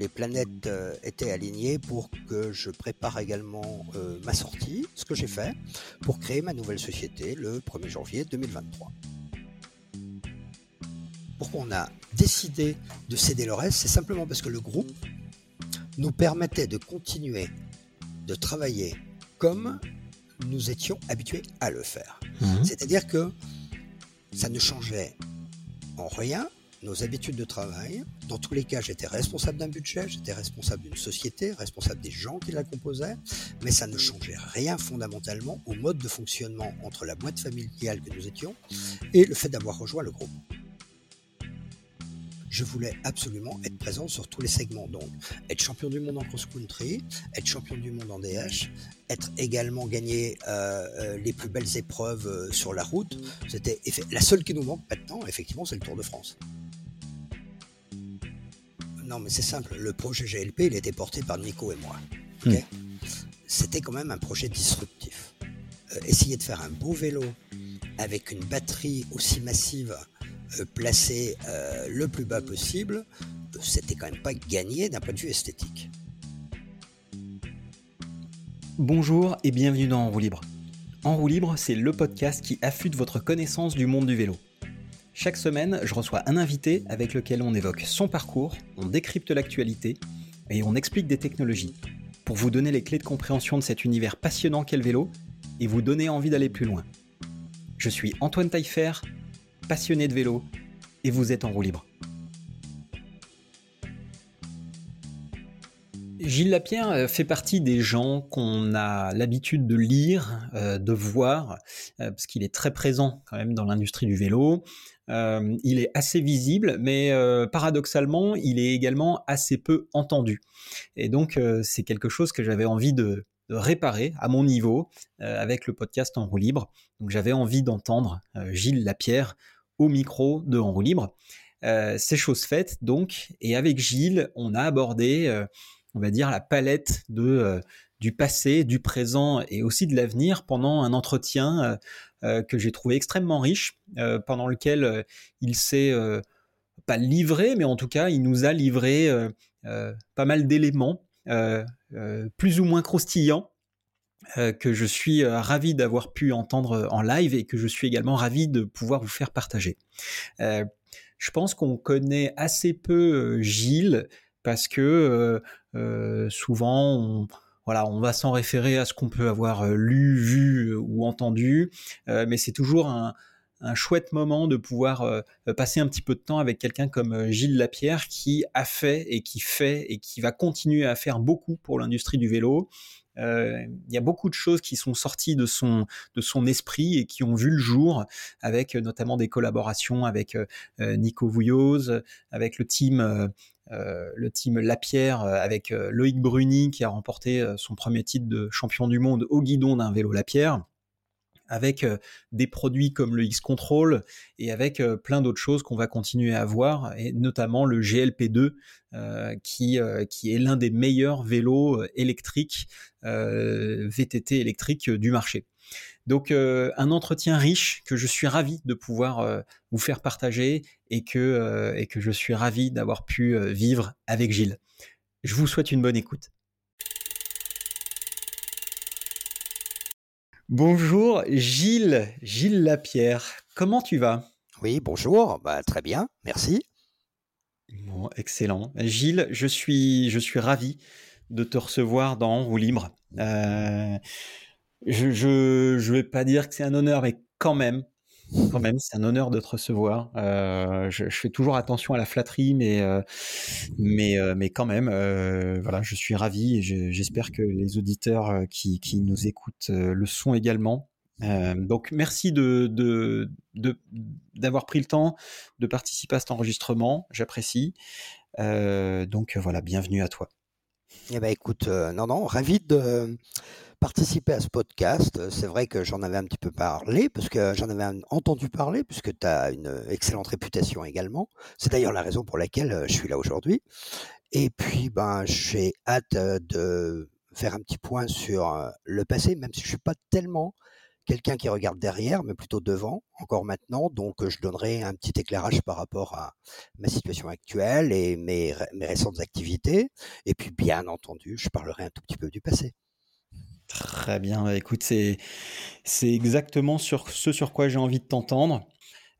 les planètes euh, étaient alignées pour que je prépare également euh, ma sortie, ce que j'ai fait, pour créer ma nouvelle société le 1er janvier 2023. Pourquoi on a décidé de céder le reste? C'est simplement parce que le groupe nous permettait de continuer de travailler comme nous étions habitués à le faire. Mmh. C'est-à-dire que ça ne changeait en rien nos habitudes de travail. Dans tous les cas, j'étais responsable d'un budget, j'étais responsable d'une société, responsable des gens qui la composaient, mais ça ne changeait rien fondamentalement au mode de fonctionnement entre la boîte familiale que nous étions et le fait d'avoir rejoint le groupe je voulais absolument être présent sur tous les segments. Donc, être champion du monde en cross-country, être champion du monde en DH, être également gagné euh, euh, les plus belles épreuves euh, sur la route. C'était la seule qui nous manque maintenant, effectivement, c'est le Tour de France. Non, mais c'est simple. Le projet GLP, il était porté par Nico et moi. Hmm. C'était quand même un projet disruptif. essayer de faire un beau vélo avec une batterie aussi massive euh, placé euh, le plus bas possible, c'était quand même pas gagné d'un point de vue esthétique. Bonjour et bienvenue dans En roue libre. En roue libre, c'est le podcast qui affûte votre connaissance du monde du vélo. Chaque semaine, je reçois un invité avec lequel on évoque son parcours, on décrypte l'actualité et on explique des technologies pour vous donner les clés de compréhension de cet univers passionnant qu'est le vélo et vous donner envie d'aller plus loin. Je suis Antoine Taillefer passionné de vélo et vous êtes en roue libre. Gilles Lapierre euh, fait partie des gens qu'on a l'habitude de lire, euh, de voir, euh, parce qu'il est très présent quand même dans l'industrie du vélo. Il est assez visible, mais paradoxalement, il est également assez peu entendu. Et donc, c'est quelque chose que j'avais envie de, de, réparer à mon niveau avec le podcast en roue libre. Donc, j'avais envie d'entendre Gilles Lapierre au micro de En roue libre. Euh, c'est chose faite donc, et avec Gilles, on a abordé, euh, on va dire, la palette de, euh, du passé, du présent et aussi de l'avenir pendant un entretien que j'ai trouvé extrêmement riche, pendant lequel il s'est pas livré, mais en tout cas, il nous a livré pas mal d'éléments, plus ou moins croustillants, euh, que je suis euh, ravi d'avoir pu entendre euh, en live et que je suis également ravi de pouvoir vous faire partager. je pense qu'on connaît assez peu Gilles parce que souvent on, on va s'en référer à ce qu'on peut avoir lu, vu ou entendu, mais c'est toujours un, chouette moment de pouvoir passer un petit peu de temps avec quelqu'un comme Gilles Lapierre qui a fait et qui fait et qui va continuer à faire beaucoup pour l'industrie du vélo. euh, il y a beaucoup de choses qui sont sorties de son, de son esprit et qui ont vu le jour, avec euh, notamment des collaborations avec euh, Nico Vouilloz, avec le team. le team Lapierre avec Loïc Bruni qui a remporté son premier titre de champion du monde au guidon d'un vélo Lapierre avec des produits comme le X-Control et avec plein d'autres choses qu'on va continuer à voir, et notamment le GLP2, qui, qui est l'un des meilleurs vélos électriques, VTT électriques du marché. Donc un entretien riche que je suis ravi de pouvoir vous faire partager et que, et que je suis ravi d'avoir pu vivre avec Gilles. Je vous souhaite une bonne écoute. Bonjour Gilles, Gilles Lapierre, comment tu vas? Oui, bonjour, bah, très bien, merci. Bon, excellent. Gilles, je suis, je suis ravi de te recevoir dans roue libre. Euh, je ne vais pas dire que c'est un honneur, mais quand même, quand même, c'est un honneur de te recevoir. Euh, je, fais toujours attention à la flatterie, mais, euh, mais, euh, mais quand même, voilà, je suis ravi et j'espère que les auditeurs qui, qui, nous écoutent le sont également. donc, merci de, d'avoir pris le temps de participer à cet enregistrement. J'apprécie. donc, voilà, bienvenue à toi. Eh ben, écoute, non, non, ravi de participer à ce podcast. C'est vrai que j'en avais un petit peu parlé, parce que j'en avais entendu parler, puisque tu as une excellente réputation également. C'est d'ailleurs la raison pour laquelle euh, je suis là aujourd'hui. Et puis, ben, j'ai hâte euh, de faire un petit point sur euh, le passé, même si je suis pas tellement quelqu'un qui regarde derrière, mais plutôt devant, encore maintenant. Donc, je donnerai un petit éclairage par rapport à ma situation actuelle et mes, mes récentes activités. Et puis, bien entendu, je parlerai un tout petit peu du passé. Très bien, bah, écoute, c'est, c'est exactement sur ce sur quoi j'ai envie de t'entendre.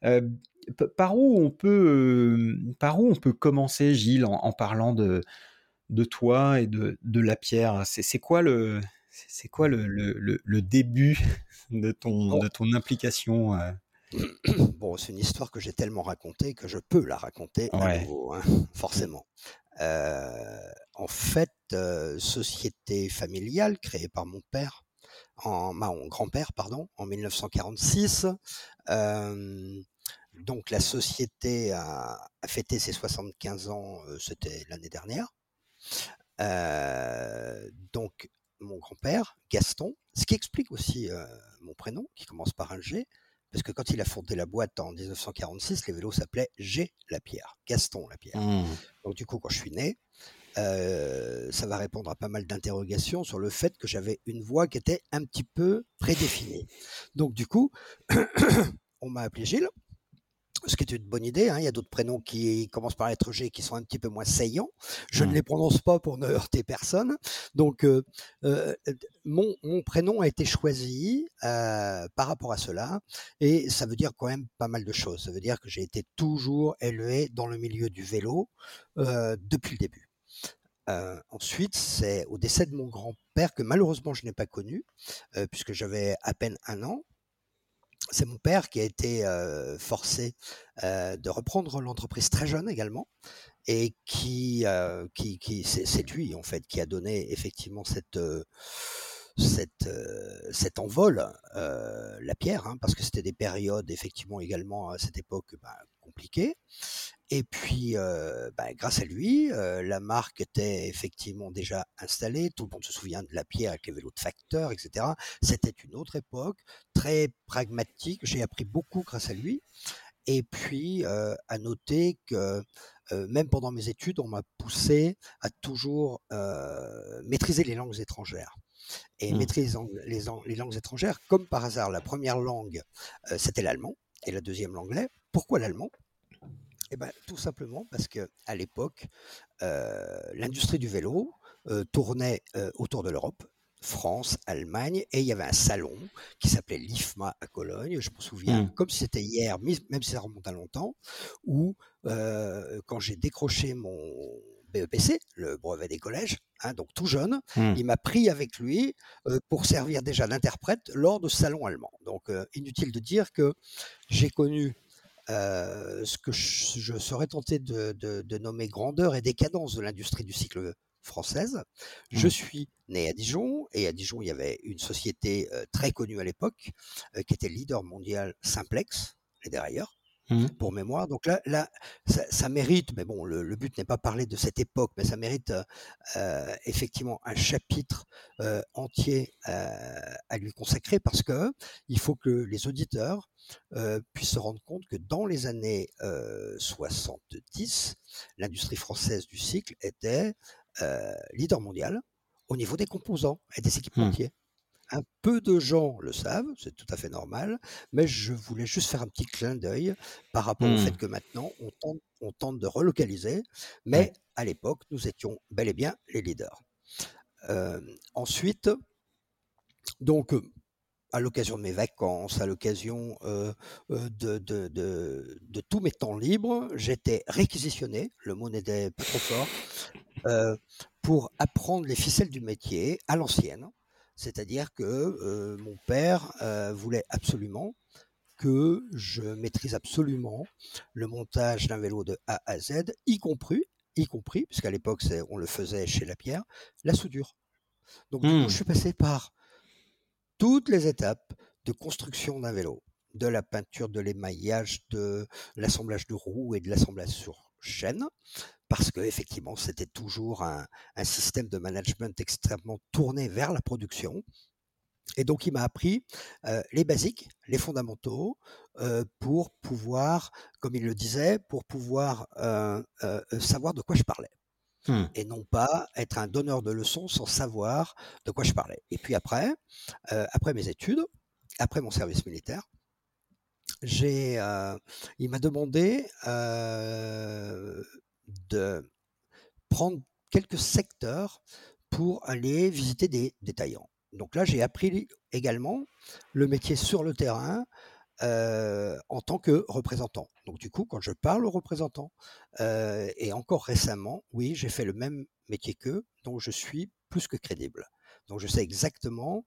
Euh, par où on peut, euh, par où on peut commencer, Gilles, en, parlant de, de toi et de, de la pierre? C'est, c'est quoi le, c'est quoi le, le, le début de ton, de ton implication euh? Bon, c'est une histoire que j'ai tellement racontée que je peux la raconter à nouveau, hein, forcément. en fait, société familiale créée par mon père, en, mon grand-père, pardon, en 1946. donc la société a, fêté ses 75 ans, c'était l'année dernière. donc mon grand-père, Gaston, ce qui explique aussi mon prénom, qui commence par un G, parce que quand il a fondé la boîte en 1946, les vélos s'appelaient G Lapierre, Gaston Lapierre. Mmh. Donc du coup, quand je suis né, euh, ça va répondre à pas mal d'interrogations sur le fait que j'avais une voix qui était un petit peu prédéfinie. Donc du coup, on m'a appelé Gilles ce qui est une bonne idée. Hein. Il y a d'autres prénoms qui commencent par lettre G qui sont un petit peu moins saillants. Je ne mmh. les prononce pas pour ne heurter personne. Donc, euh, euh, mon, prénom a été choisi euh, par rapport à cela. Et ça veut dire quand même pas mal de choses. Ça veut dire que j'ai été toujours élevé dans le milieu du vélo depuis le début. Ensuite, c'est au décès de mon grand-père que malheureusement je n'ai pas connu, puisque j'avais à peine un an c'est mon père qui a été forcé de reprendre l'entreprise très jeune également et qui, qui, c'est lui en fait qui a donné effectivement cette cette, cet envol, la pierre, hein, parce que c'était des périodes effectivement également à cette époque bah, compliquées. Et puis, bah, grâce à lui, la marque était effectivement déjà installée. Tout le monde se souvient de la pierre avec les vélos de facteur, etc. C'était une autre époque, très pragmatique. J'ai appris beaucoup grâce à lui. Et puis, à noter que même pendant mes études, on m'a poussé à toujours maîtriser les langues étrangères. Et mmh. maîtriser les, les, langues étrangères, comme par hasard, la première langue, c'était l'allemand, et la deuxième l'anglais. Pourquoi l'allemand? Eh ben, tout simplement parce que à l'époque, l'industrie du vélo tournait autour de l'Europe, France, Allemagne, et il y avait un salon qui s'appelait l'IFMA à Cologne, je me souviens, mmh. comme si c'était hier, même si ça remonte à longtemps, où quand j'ai décroché mon BEPC, le brevet des collèges, hein, donc tout jeune, mmh. il m'a pris avec lui pour servir déjà d'interprète lors de ce salon allemand. Donc inutile de dire que j'ai connu euh, ce que je, serais tenté de, nommer grandeur et décadence de l'industrie du cycle française. Je mmh. suis né à Dijon et à Dijon il y avait une société euh, très connue à l'époque euh, qui était leader mondial Simplex et derrière Mmh. pour mémoire. Donc là, là ça, mérite, mais bon, le, but n'est pas parler de cette époque, mais ça mérite effectivement un chapitre entier à lui consacrer parce que il faut que les auditeurs puissent se rendre compte que dans les années 70, l'industrie française du cycle était leader mondial au niveau des composants et des équipementiers. Mmh. Un peu de gens le savent, c'est tout à fait normal, mais je voulais juste faire un petit clin d'œil par rapport au fait mmh. que maintenant on tente, de relocaliser, mais à l'époque nous étions bel et bien les leaders. ensuite, donc à l'occasion de mes vacances, à l'occasion de, de, tous mes temps libres, j'étais réquisitionné, le mot n'était pas trop fort, pour apprendre les ficelles du métier à l'ancienne. C'est-à-dire que mon père voulait absolument que je maîtrise absolument le montage d'un vélo de A à Z, y compris, y compris, puisqu'à l'époque on le faisait chez Lapierre, la soudure. Donc je mmh. suis passé par toutes les étapes de construction d'un vélo, de la peinture, de l'émaillage, de l'assemblage de roues et de l'assemblage sur chaîne, parce que effectivement c'était toujours un, système de management extrêmement tourné vers la production. Et donc il m'a appris les basiques, les fondamentaux, pour pouvoir, comme il le disait, pour pouvoir savoir de quoi je parlais. Mmh. Et non pas être un donneur de leçons sans savoir de quoi je parlais. Et puis après, après mes études, après mon service militaire, j'ai, il m'a demandé de prendre quelques secteurs pour aller visiter des détaillants. Donc là, j'ai appris également le métier sur le terrain en tant que représentant. Donc du coup, quand je parle aux représentants, et encore récemment, oui, j'ai fait le même métier qu'eux, donc je suis plus que crédible. Donc je sais exactement,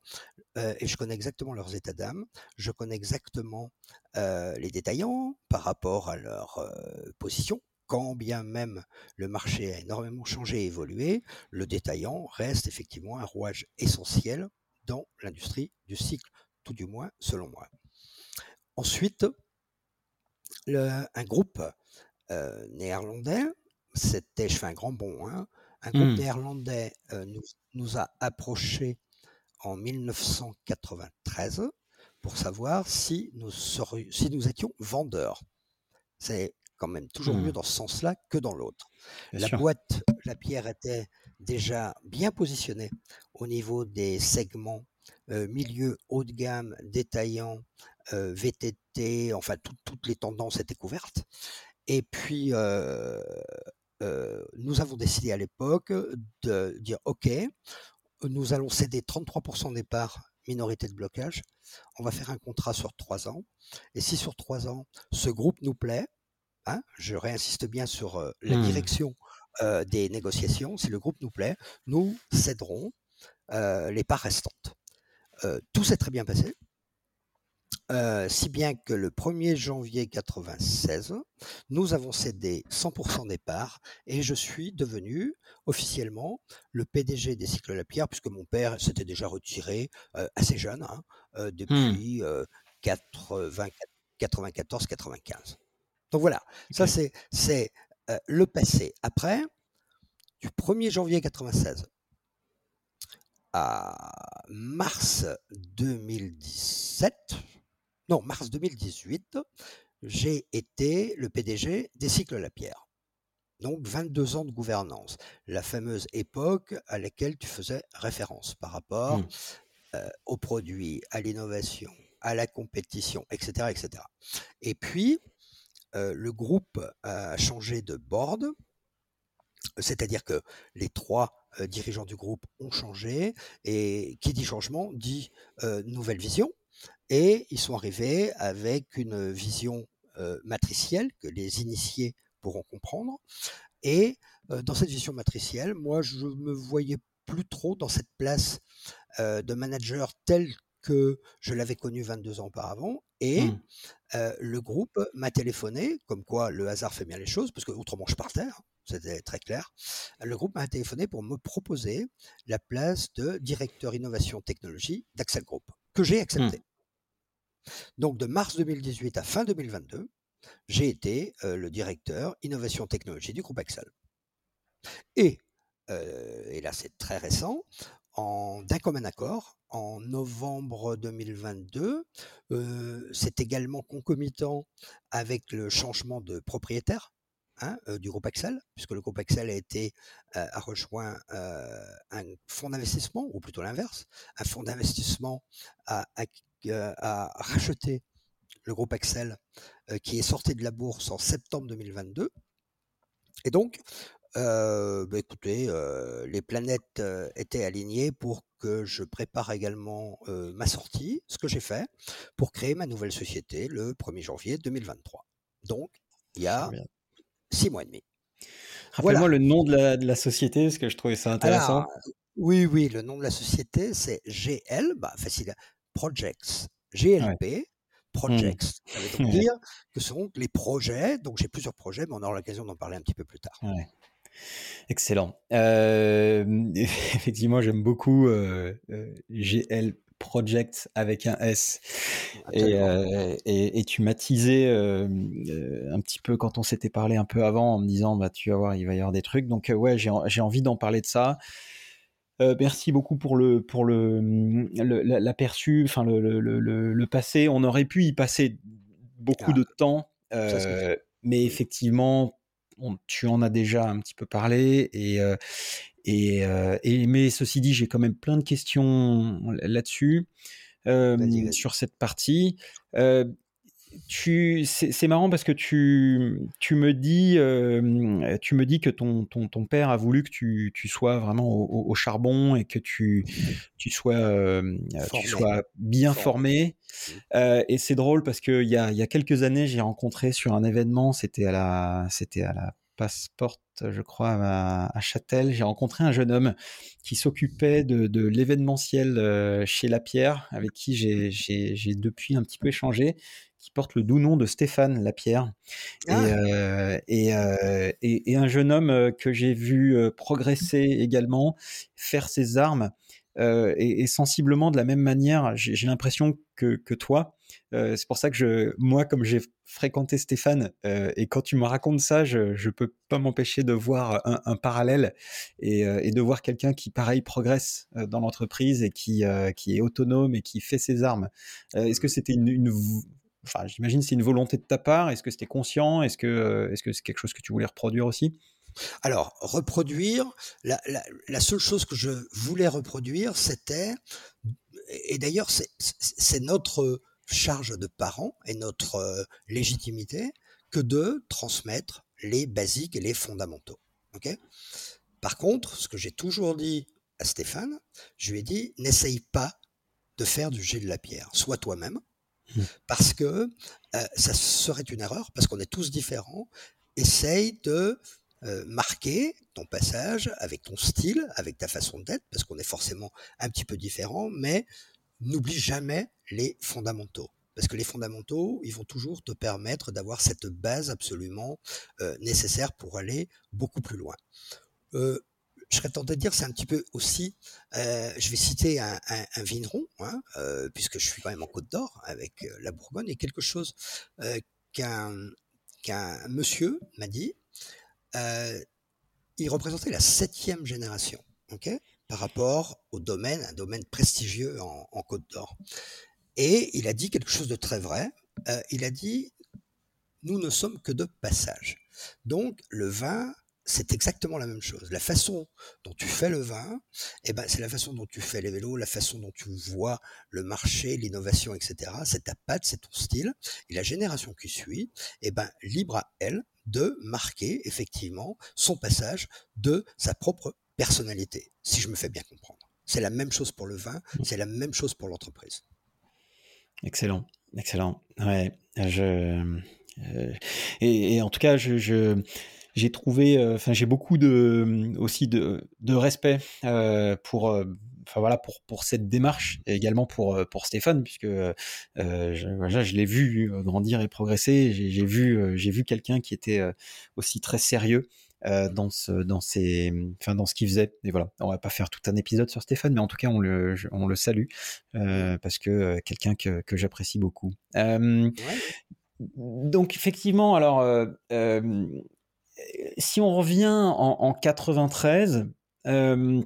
et je connais exactement leurs états d'âme, je connais exactement les détaillants par rapport à leur position, quand bien même le marché a énormément changé et évolué, le détaillant reste effectivement un rouage essentiel dans l'industrie du cycle, tout du moins selon moi. Ensuite, un groupe néerlandais, c'était, je fais un grand bond, hein, un groupe mmh. néerlandais nous, a approchés en 1993 pour savoir si nous, si nous étions vendeurs. C'est quand même toujours mieux mmh. dans ce sens-là que dans l'autre. La boîte, la pierre était déjà bien positionnée au niveau des segments milieu haut de gamme, détaillant, VTT, enfin toutes les tendances étaient couvertes. Et puis, nous avons décidé à l'époque de dire, OK, nous allons céder 33% des parts minorité de blocage. On va faire un contrat sur trois ans. Et si sur trois ans, ce groupe nous plaît, hein, je réinsiste bien sur la mmh. direction des négociations, si le groupe nous plaît, nous céderons les parts restantes. tout s'est très bien passé. si bien que le 1er janvier 96, nous avons cédé 100% des parts et je suis devenu officiellement le PDG des Cycles La Pierre, puisque mon père s'était déjà retiré assez jeune, hein, mmh. depuis 94-95. Donc voilà, ça c'est le passé. Après, du 1er janvier 96 à mars 2017, non, mars 2018, j'ai été le PDG des Cycles La Pierre. Donc 22 ans de gouvernance, la fameuse époque à laquelle tu faisais référence par rapport mmh. aux produits, à l'innovation, à la compétition, etc. etc. Et puis, le groupe a changé de board, c'est-à-dire que les trois dirigeants du groupe ont changé, et qui dit changement dit nouvelle vision, et ils sont arrivés avec une vision matricielle que les initiés pourront comprendre, et dans cette vision matricielle, moi je me voyais plus trop dans cette place de manager tel que je l'avais connu 22 ans auparavant, et mmh. le groupe m'a téléphoné, comme quoi le hasard fait bien les choses, parce que autrement je partais, hein, c'était très clair. Le groupe m'a téléphoné pour me proposer la place de directeur innovation technologie d'Axel Group, que j'ai mmh. accepté. Donc de mars 2018 à fin 2022, j'ai été le directeur innovation technologie du groupe Axel. Et, et là c'est très récent, d'un commun accord, en novembre 2022. c'est également concomitant avec le changement de propriétaire hein, du groupe Axel, puisque le groupe Axel a été rejoint un fonds d'investissement, ou plutôt l'inverse, un fonds d'investissement a, racheté le groupe Axel, qui est sorti de la bourse en septembre 2022. Et donc, bah, écoutez, les planètes étaient alignées pour que je prépare également ma sortie, ce que j'ai fait, pour créer ma nouvelle société le 1er janvier 2023. Donc, il y a six mois et demi. Rappelle-moi le nom de la, société, parce que je trouvais ça intéressant. oui, oui, le nom de la société, c'est GL, bah, facile, Projects, GLP, projects. Ça veut dire que ce sont les projets. Donc j'ai plusieurs projets, mais on aura l'occasion d'en parler un petit peu plus tard. Excellent. Euh, effectivement, j'aime beaucoup euh, euh, GL Project avec un S. Et, et, tu m'as teasé un petit peu quand on s'était parlé un peu avant en me disant bah tu vas voir, il va y avoir des trucs. Donc ouais, j'ai envie d'en parler de ça. merci beaucoup pour le pour le l'aperçu, enfin le, le, le, passé. On aurait pu y passer beaucoup ah. de temps, mais effectivement, tu en as déjà un petit peu parlé et, et, mais ceci dit, j'ai quand même plein de questions là-dessus. sur cette partie c'est marrant parce que tu, tu me dis, euh, tu me dis que ton, ton, ton, père a voulu que tu, tu sois vraiment au, charbon et que tu, tu sois, euh, tu sois bien formé. Euh, et c'est drôle parce qu'il y a, y a quelques années, j'ai rencontré sur un événement, c'était à la, c'était à la Passport, je crois, à, Châtel, j'ai rencontré un jeune homme qui s'occupait de, de l'événementiel chez Lapierre, avec qui j'ai depuis un petit peu échangé, qui porte le doux nom de Stéphane Lapierre. Ah. Euh, euh, et, et, un jeune homme euh, que j'ai vu progresser également, faire ses armes, et, sensiblement de la même manière, j'ai l'impression que, que, toi. c'est pour ça que je, moi, comme j'ai fréquenté Stéphane, et quand tu me racontes ça, je ne peux pas m'empêcher de voir un, parallèle et, et, de voir quelqu'un qui, pareil, progresse dans l'entreprise et qui, qui est autonome et qui fait ses armes. Est-ce que mmh. c'était une, une Enfin, j'imagine c'est une volonté de ta part. Est-ce que c'était conscient? Est-ce que euh, est-ce que c'est quelque chose que tu voulais reproduire aussi? Alors, reproduire, la, seule chose que je voulais reproduire, c'était, et d'ailleurs c'est notre charge de parents et notre euh, légitimité, que de transmettre les basiques et les fondamentaux. Par contre, ce que j'ai toujours dit à Stéphane, je lui ai dit, n'essaye pas de faire du jet de la pierre, sois toi-même. Parce que ça serait une erreur, parce qu'on est tous différents. Essaye de marquer ton passage avec ton style, avec ta façon d'être, parce qu'on est forcément un petit peu différent, mais n'oublie jamais les fondamentaux. Parce que les fondamentaux, ils vont toujours te permettre d'avoir cette base absolument nécessaire pour aller beaucoup plus loin je serais tenté de dire, c'est un petit peu aussi, euh, je vais citer un, vigneron, hein, euh, puisque je suis quand même en Côte d'Or avec euh, la Bourgogne, et quelque chose qu'un monsieur m'a dit, il représentait la septième génération, ok, par rapport au domaine, un domaine prestigieux en, en Côte d'Or. Et il a dit quelque chose de très vrai. il a dit, nous ne sommes que de passage. Donc le vin c'est exactement la même chose. La façon dont tu fais le vin, eh ben, c'est la façon dont tu fais les vélos, la façon dont tu vois le marché, l'innovation, etc. C'est ta patte, c'est ton style. Et la génération qui suit, eh ben, libre à elle de marquer effectivement son passage de sa propre personnalité, si je me fais bien comprendre. C'est la même chose pour le vin, mmh. c'est la même chose pour l'entreprise. Excellent, excellent. Ouais, je, euh, et, en tout cas, je j'ai trouvé, euh, enfin j'ai beaucoup de aussi de, de respect euh, pour euh, enfin voilà pour pour cette démarche et également pour pour Stéphane puisque euh, je, je l'ai vu grandir et progresser. J'ai vu j'ai vu quelqu'un qui était aussi très sérieux euh, dans ce dans ses enfin dans ce qu'il faisait. Et voilà. On va pas faire tout un épisode sur Stéphane mais en tout cas on le on le salue euh, parce que quelqu'un que que j'apprécie beaucoup. Euh, donc effectivement alors si on revient en, 93, euh,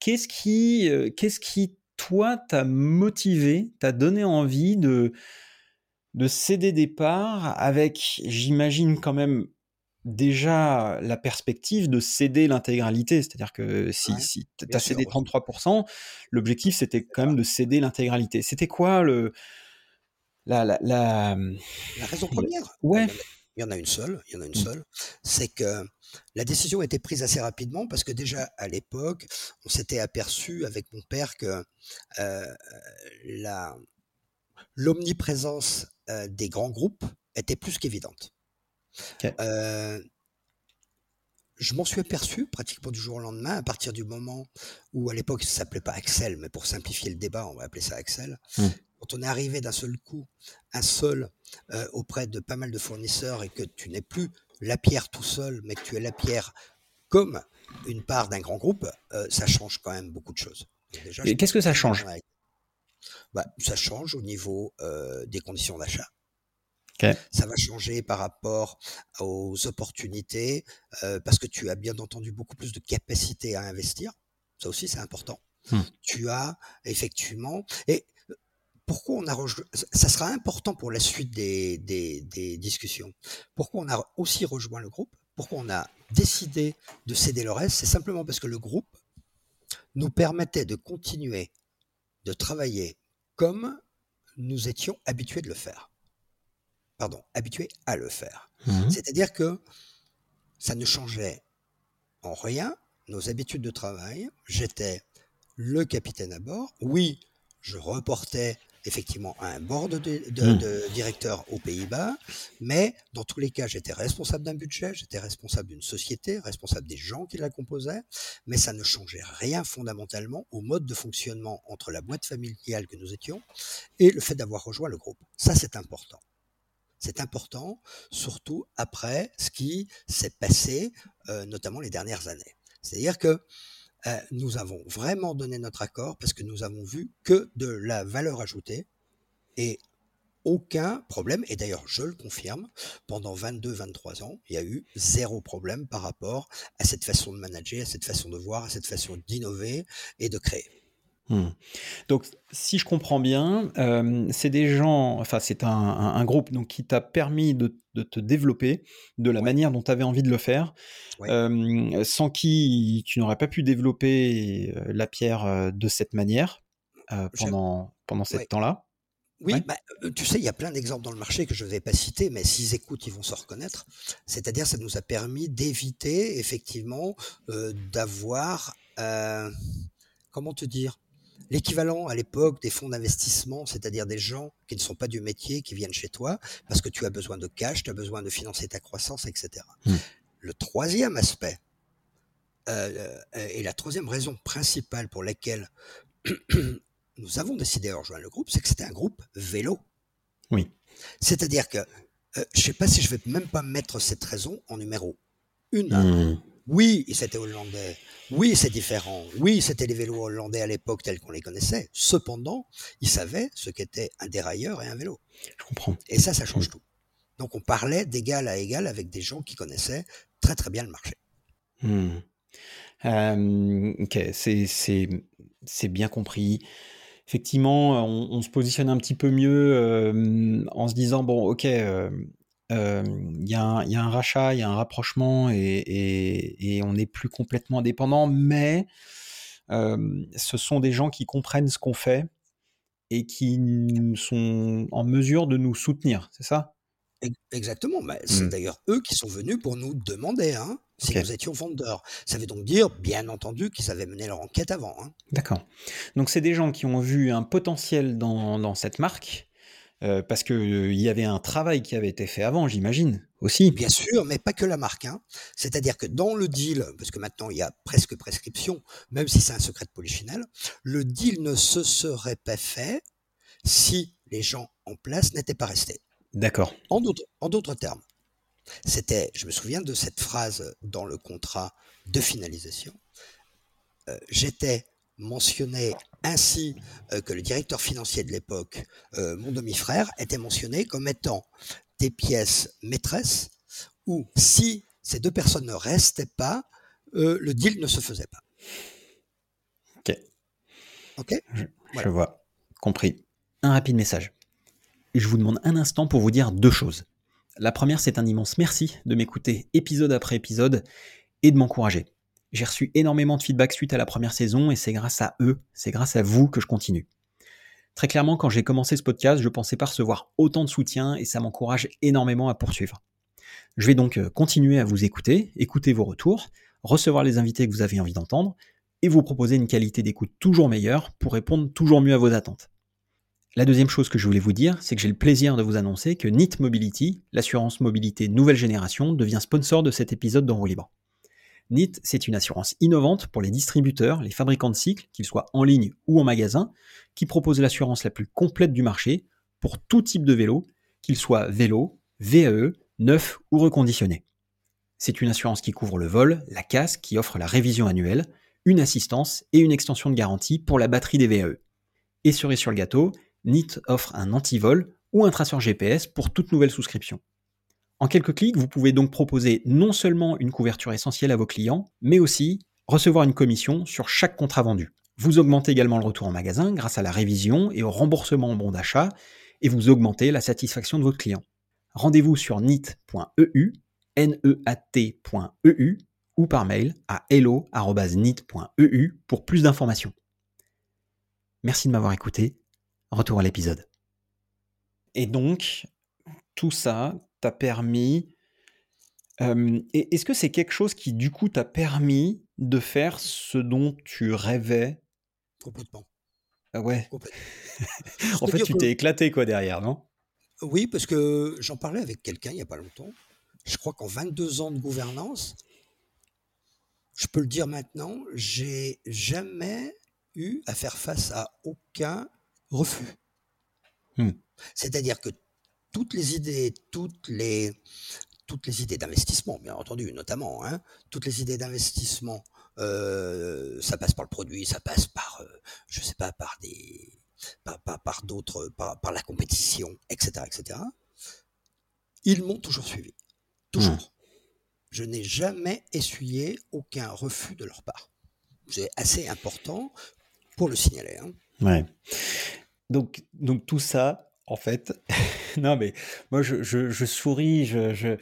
qu'est-ce qui, euh, qu'est-ce qui, toi, t'a motivé, t'a donné envie de, de céder des parts avec, j'imagine quand même, déjà la perspective de céder l'intégralité? C'est-à-dire que si, tu as cédé 33%, l'objectif, c'était quand même de céder l'intégralité. C'était quoi le... La, la, la, la raison première? Ouais il y en a une seule, il y en a une mmh. seule, c'est que la décision a été prise assez rapidement parce que déjà à l'époque, on s'était aperçu avec mon père que euh, la l'omniprésence euh, des grands groupes était plus qu'évidente. Euh, je m'en suis aperçu pratiquement du jour au lendemain, à partir du moment où, à l'époque, ça s'appelait pas Axel, mais pour simplifier le débat, on va appeler ça Axel. Mmh quand on est arrivé d'un seul coup, un seul, euh, auprès de pas mal de fournisseurs et que tu n'es plus la pierre tout seul, mais que tu es la pierre comme une part d'un grand groupe, euh, ça change quand même beaucoup de choses. et qu'est-ce que ça change? Bah, Ça change au niveau euh, des conditions d'achat. Ça va changer par rapport aux opportunités, parce que tu as bien entendu beaucoup plus de capacité à investir. Ça aussi, c'est important. Hmm. Tu as effectivement, et pourquoi on a rejoint, ça sera important pour la suite des, des, des, discussions. Pourquoi on a aussi rejoint le groupe? Pourquoi on a décidé de céder le reste? C'est simplement parce que le groupe nous permettait de continuer de travailler comme nous étions habitués de le faire. Pardon, habitués à le faire. Mhm. C'est-à-dire que ça ne changeait en rien nos habitudes de travail. J'étais le capitaine à bord. Oui, je reportais effectivement un board de, de, Mm. de directeur aux Pays-Bas, mais dans tous les cas, j'étais responsable d'un budget, j'étais responsable d'une société, responsable des gens qui la composaient, mais ça ne changeait rien fondamentalement au mode de fonctionnement entre la boîte familiale que nous étions et le fait d'avoir rejoint le groupe. Ça, c'est important. C'est important, surtout après ce qui s'est passé, euh, notamment les dernières années. C'est-à-dire que euh, nous avons vraiment donné notre accord parce que nous avons vu que de la valeur ajoutée et aucun problème. Et d'ailleurs, je le confirme, pendant 22-23 ans, il y a eu zéro problème par rapport à cette façon de manager, à cette façon de voir, à cette façon d'innover et de créer. Hmm. Donc, si je comprends bien, euh, c'est des gens, enfin, c'est un, un- un groupe donc, qui t'a permis de, de te développer de la Ouais. manière dont tu avais envie de le faire, Ouais. euh, sans qui tu n'aurais pas pu développer euh, la pierre de cette manière euh, pendant, pendant ce Ouais. temps-là. Oui, bah, tu sais, il y a plein d'exemples dans le marché que je ne vais pas citer, mais s'ils écoutent, ils vont se reconnaître. C'est-à-dire, ça nous a permis d'éviter, effectivement, d'avoir, comment te dire, l'équivalent à l'époque des fonds d'investissement, c'est-à-dire des gens qui ne sont pas du métier, qui viennent chez toi parce que tu as besoin de cash, tu as besoin de financer ta croissance, etc. Hmm. Le troisième aspect, euh, euh, et la troisième raison principale pour laquelle nous avons décidé de rejoindre le groupe, c'est que c'était un groupe vélo. Oui. C'est-à-dire que euh, je ne sais pas si je vais même pas mettre cette raison en numéro une. Hmm. Oui, c'était hollandais. Oui, c'est différent. Oui, c'était les vélos hollandais à l'époque tels qu'on les connaissait. Cependant, ils savaient ce qu'était un dérailleur et un vélo. Je comprends. Et ça, ça change tout. Donc on parlait d'égal à égal avec des gens qui connaissaient très très bien le marché. Hmm. Euh, ok, c'est, bien compris. Effectivement, on, on se positionne un petit peu mieux euh, en se disant, bon, ok, euh, euh, il y, a un- il y a un rachat, il y a un rapprochement et, et- et on n'est plus complètement indépendant, mais euh, ce sont des gens qui comprennent ce qu'on fait et qui sont en mesure de nous soutenir, c'est ça? Ex- Exactement. C'est Hmm. d'ailleurs eux qui sont venus pour nous demander hein, si nous étions vendeurs. Ça veut donc dire, bien entendu, qu'ils avaient mené leur enquête avant. hein. D'accord. Donc c'est des gens qui ont vu un potentiel dans, dans cette marque, euh, parce qu'il y avait un travail qui avait été fait avant, j'imagine, aussi. Bien sûr, mais pas que la marque. hein. C'est-à-dire que dans le deal, parce que maintenant il y a presque prescription, même si c'est un secret de polichinelle, le deal ne se serait pas fait si les gens en place n'étaient pas restés. D'accord. En d'autres, en d'autres termes, c'était, je me souviens de cette phrase dans le contrat de finalisation. Euh, J'étais mentionné ainsi euh, que le directeur financier de l'époque, euh, mon demi-frère, était mentionné comme étant des pièces maîtresses où si ces deux personnes ne restaient pas, euh, le deal ne se faisait pas. Ok. Ok? Je Voilà. vois. Compris. Un rapide message. Je vous demande un instant pour vous dire deux choses. La première, c'est un immense merci de m'écouter épisode après épisode et de m'encourager. J'ai reçu énormément de feedback suite à la première saison et c'est grâce à eux, c'est grâce à vous que je continue. Très clairement, quand j'ai commencé ce podcast, je pensais pas recevoir autant de soutien et ça m'encourage énormément à poursuivre. Je vais donc euh, continuer à vous écouter, écouter vos retours, recevoir les invités que vous avez envie d'entendre et vous proposer une qualité d'écoute toujours meilleure pour répondre toujours mieux à vos attentes. La deuxième chose que je voulais vous dire, c'est que j'ai le plaisir de vous annoncer que NIT Mobility, l'assurance mobilité nouvelle génération, devient sponsor de cet épisode d'En roue libre. NIT, c'est une assurance innovante pour les distributeurs, les fabricants de cycles, qu'ils soient en ligne ou en magasin, qui propose l'assurance la plus complète du marché pour tout type de vélo, qu'il soit vélo, VAE, neuf ou reconditionné. C'est une assurance qui couvre le vol, la casse, qui offre la révision annuelle, une assistance et une extension de garantie pour la batterie des VAE. Et cerise sur le gâteau, NIT offre un anti-vol ou un traceur GPS pour toute nouvelle souscription. En quelques clics, vous pouvez donc proposer non seulement une couverture essentielle à vos clients, mais aussi recevoir une commission sur chaque contrat vendu. Vous augmentez également le retour en magasin grâce à la révision et au remboursement en bon d'achat, et vous augmentez la satisfaction de votre client. Rendez-vous sur nit.eu, neat.eu, ou par mail à hello.nit.eu pour plus d'informations. Merci de m'avoir écouté. retour à l'épisode. Et donc, tout ça t'a permis. Est-ce que c'est quelque chose qui, du coup, t'a permis de faire ce dont tu rêvais? Complètement. Ah ouais? en fait, tu t'es éclaté, quoi, derrière, non? Oui, parce que j'en parlais avec quelqu'un il n'y a pas longtemps. Je crois qu'en 22 ans de gouvernance, je peux le dire maintenant, j'ai jamais eu à faire face à aucun refus. Hmm. C'est-à-dire que toutes les idées, toutes les, toutes les idées d'investissement, bien entendu, notamment, hein, toutes les idées d'investissement, euh, ça passe par le produit, ça passe par, euh, je sais pas, par des, par, par, d'autres, par, par, la compétition, etc., etc. Ils m'ont toujours suivi, toujours. Mmh. Je n'ai jamais essuyé aucun refus de leur part. C'est assez important pour le signaler. Hein. Ouais. Donc, donc tout ça, en fait, non mais moi je, je, souris, je,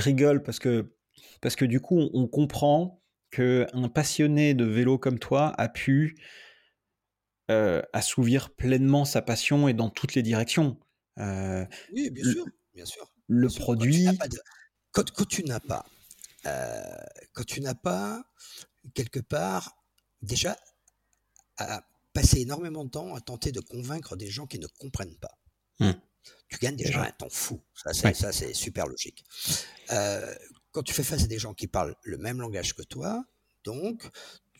rigole parce que, parce que du coup on, comprend qu'un passionné de vélo comme toi a pu euh, assouvir pleinement sa passion et dans toutes les directions. Euh, oui, bien sûr, bien sûr. Le produit. Quand tu n'as pas, euh, quand tu n'as pas quelque part déjà à passer énormément de temps à tenter de convaincre des gens qui ne comprennent pas. Mmh. Tu gagnes déjà un temps fou. Ça, c'est super logique. Euh, quand tu fais face à des gens qui parlent le même langage que toi, donc,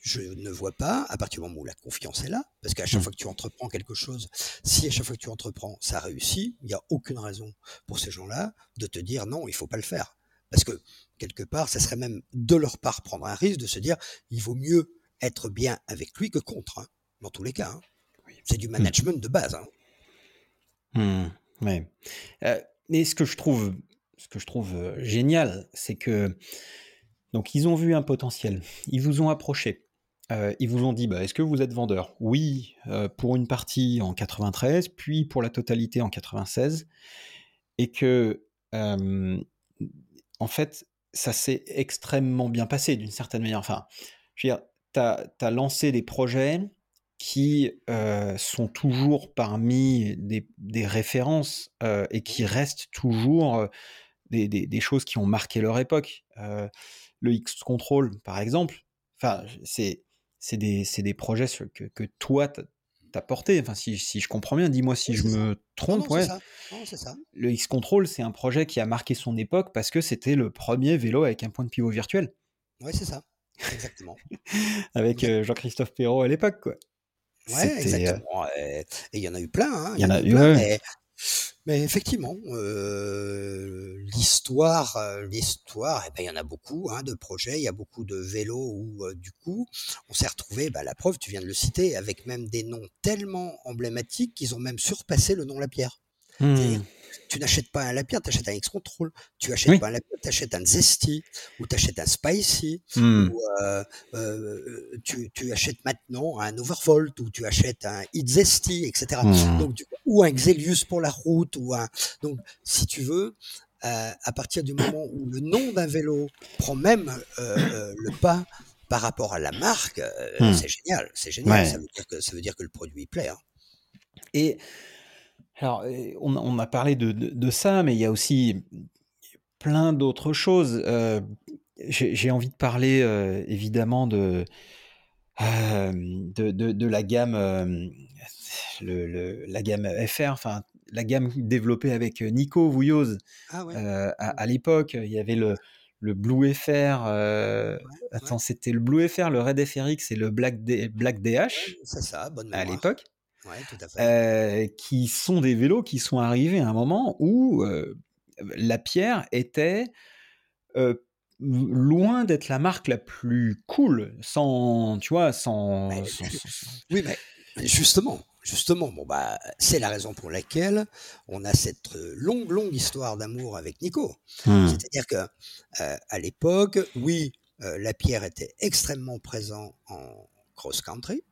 je ne vois pas, à partir du moment où la confiance est là, parce qu'à chaque mmh. fois que tu entreprends quelque chose, si à chaque fois que tu entreprends, ça réussit, il n'y a aucune raison pour ces gens-là de te dire non, il faut pas le faire. Parce que, quelque part, ça serait même de leur part prendre un risque de se dire, il vaut mieux être bien avec lui que contre, hein, dans tous les cas. Hein. C'est du mmh. management de base. Hein. Mmh, ouais. Euh, et ce que je trouve, ce que je trouve euh, génial, c'est que donc ils ont vu un potentiel, ils vous ont approché, euh, ils vous ont dit bah, est-ce que vous êtes vendeur? Oui, pour une partie en 93, puis pour la totalité en 96, et que en fait ça s'est extrêmement bien passé d'une certaine manière. Enfin, je veux dire, tu as, lancé des projets qui euh, sont toujours parmi des, références euh, et qui restent toujours des, choses qui ont marqué leur époque. le X-Control, par exemple, enfin, c'est des, des, projets que, que toi, tu as porté. Enfin, si, si, je comprends bien, dis-moi si je me trompe. ouais. Ça. Le X-Control, c'est un projet qui a marqué son époque parce que c'était le premier vélo avec un point de pivot virtuel. Oui, c'est ça. Exactement. avec Jean-Christophe Perrault à l'époque, quoi. Ouais, euh, exactement. Et il y en a eu plein. Hein, il y en a eu plein. Mais, effectivement, euh, l'histoire, euh, l'histoire, eh ben, il y en a beaucoup hein, de projets. Il y a beaucoup de vélos où, du coup, on s'est retrouvé. Bah, la preuve, tu viens de le citer, avec même des noms tellement emblématiques qu'ils ont même surpassé le nom Lapierre. Mmh tu n'achètes pas un Lapierre, tu achètes un X-Control. Tu achètes pas un Lapierre, tu achètes un Zesty, ou tu achètes un Spicy, hmm. ou euh, euh, tu, tu, achètes maintenant un Overvolt, ou tu achètes un Hit Zesty, etc. Hmm. Donc, ou un Xelius pour la route, ou un. Donc, si tu veux, euh, à partir du moment où le nom d'un vélo prend même le pas par rapport à la marque, hmm. c'est génial, c'est génial. Ça, veut dire que, ça veut dire que le produit plaît. Hein. Et alors, on, a parlé de, ça, mais il y a aussi plein d'autres choses. Euh, j'ai envie de parler euh, évidemment de, euh, de, la gamme, le, la gamme FR, enfin la gamme développée avec Nico Vouilloz ah à, l'époque. Il y avait le, le Blue FR. attends, c'était le Blue FR, le Red FRX et le Black, Black DH. C'est ça, bonne À l'époque. Euh, qui sont des vélos qui sont arrivés à un moment où euh, la pierre était euh, loin d'être la marque la plus cool, sans, tu vois, sans. Oui, mais justement, justement, bon bah, c'est la raison pour laquelle on a cette longue, longue histoire d'amour avec Nico. Mmh. C'est-à-dire que à l'époque, oui, la pierre était extrêmement présent en cross country.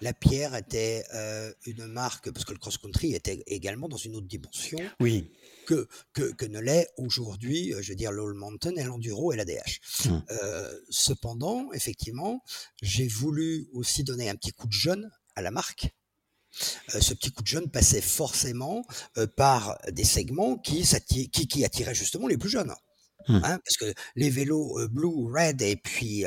La pierre était euh, une marque, parce que le cross-country était également dans une autre dimension oui. que, que, ne l'est aujourd'hui, euh, je veux dire, l'All Mountain et l'Enduro et la DH. Hum. Euh, cependant, effectivement, j'ai voulu aussi donner un petit coup de jeune à la marque. ce petit coup de jeune passait forcément par des segments qui, qui, qui attiraient justement les plus jeunes. Mmh. Hein, parce que les vélos Blue, Red et puis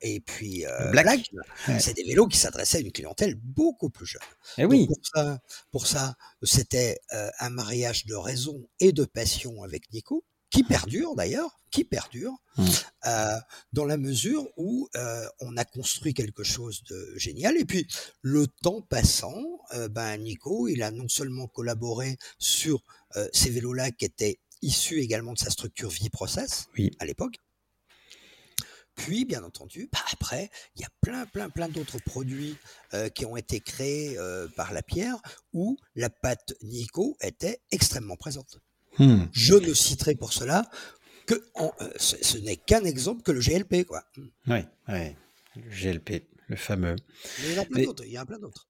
et puis Black, c'est des vélos qui s'adressaient à une clientèle beaucoup plus jeune. Et eh oui. pour ça, pour ça, c'était un mariage de raison et de passion avec Nico qui perdure d'ailleurs, qui perdure, mmh. dans la mesure où on a construit quelque chose de génial. Et puis, le temps passant, ben Nico, il a non seulement collaboré sur ces vélos-là qui étaient issu également de sa structure vie process à l'époque. Puis, bien entendu, bah, après, il y a plein, plein, plein d'autres produits euh, qui ont été créés euh, par la pierre où la pâte Nico était extrêmement présente. Hmm. Je ne citerai pour cela que euh, ce, n'est qu'un exemple que le GLP, quoi. Oui, le GLP, le fameux. Mais il y en a plein d'autres.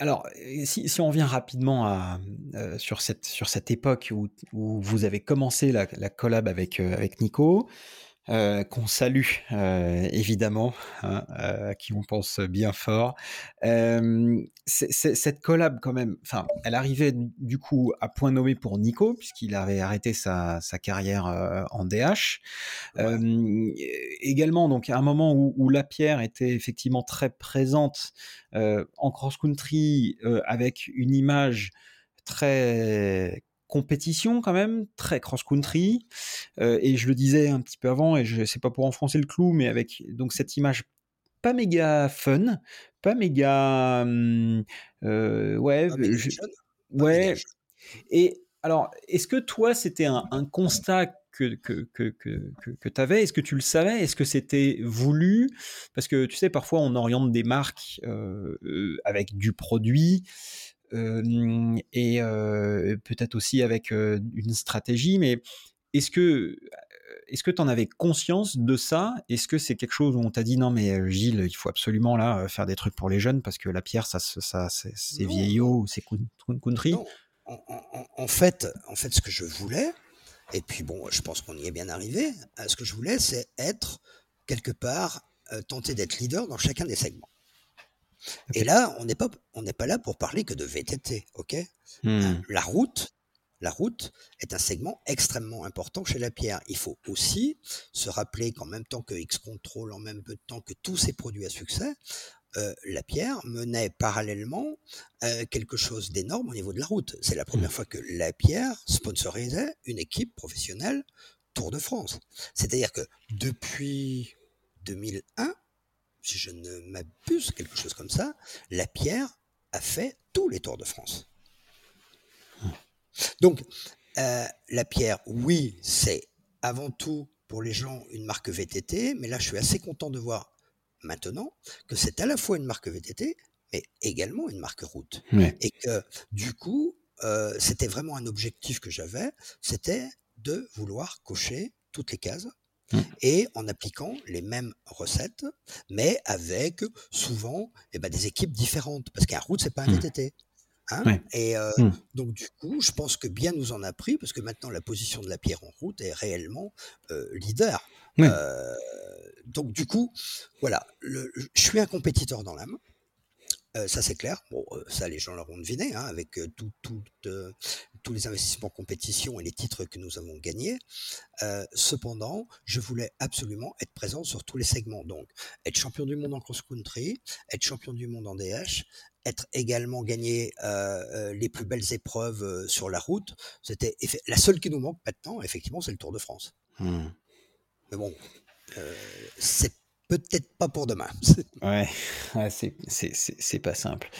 Alors, si, on revient rapidement à, euh, sur, cette, sur cette époque où, vous avez commencé la, collab avec, euh, avec Nico, euh, qu'on salue euh, évidemment, hein, euh, à qui on pense bien fort. cette collab quand même, enfin, elle arrivait du coup à point nommé pour Nico puisqu'il avait arrêté sa, carrière en DH. également, donc à un moment où, où, la pierre était effectivement très présente en cross country avec une image très compétition quand même, très cross-country. Euh, et je le disais un petit peu avant, et je sais pas pour enfoncer le clou, mais avec donc cette image pas méga fun, pas méga. Hum, euh, ouais. ouais. Et alors, est-ce que toi, c'était un, constat que, que, que, que, que tu avais Est-ce que tu le savais? Est-ce que c'était voulu? Parce que tu sais, parfois, on oriente des marques euh, avec du produit et peut-être aussi avec une stratégie. Mais est-ce que est-ce que tu en avais conscience de ça? Est-ce que c'est quelque chose où on t'a dit non mais Gilles, il faut absolument là faire des trucs pour les jeunes parce que la pierre, ça, ça c'est vieillot, c'est country? En, fait, en fait, ce que je voulais, et puis bon, je pense qu'on y est bien arrivé. Ce que je voulais, c'est être quelque part tenter d'être leader dans chacun des segments. Et là, on n'est pas, on n'est pas là pour parler que de VTT, ok? Mmh. La route, la route est un segment extrêmement important chez la pierre. Il faut aussi se rappeler qu'en même temps que X-Control, en même temps que tous ces produits à succès, euh, la pierre menait parallèlement euh, quelque chose d'énorme au niveau de la route. C'est la première mmh. fois que la pierre sponsorisait une équipe professionnelle Tour de France. C'est-à-dire que depuis 2001, si je ne m'abuse, quelque chose comme ça, la pierre a fait tous les Tours de France. Donc, euh, la pierre, oui, c'est avant tout pour les gens une marque VTT, mais là, je suis assez content de voir maintenant que c'est à la fois une marque VTT, mais également une marque route. Et que, du coup, euh, c'était vraiment un objectif que j'avais, c'était de vouloir cocher toutes les cases Mmh. et en appliquant les mêmes recettes, mais avec souvent eh ben, des équipes différentes, parce qu'un route, c'est pas un mmh. VTT. Hein et euh, mmh. donc du coup, je pense que bien nous en a pris, parce que maintenant la position de la pierre en route est réellement euh, leader. Euh, donc du coup, voilà, le, je suis un compétiteur dans l'âme. Euh, ça c'est clair. Bon, euh, ça les gens l'auront deviné, hein, avec euh, tout, tout, tous les investissements en compétition et les titres que nous avons gagnés. cependant, je voulais absolument être présent sur tous les segments. Donc, être champion du monde en cross-country, être champion du monde en DH, être également gagné les plus belles épreuves sur la route. C'était la seule qui nous manque maintenant, effectivement, c'est le Tour de France. Mmh. Mais bon, c'est peut-être pas pour demain. ouais, c'est pas simple.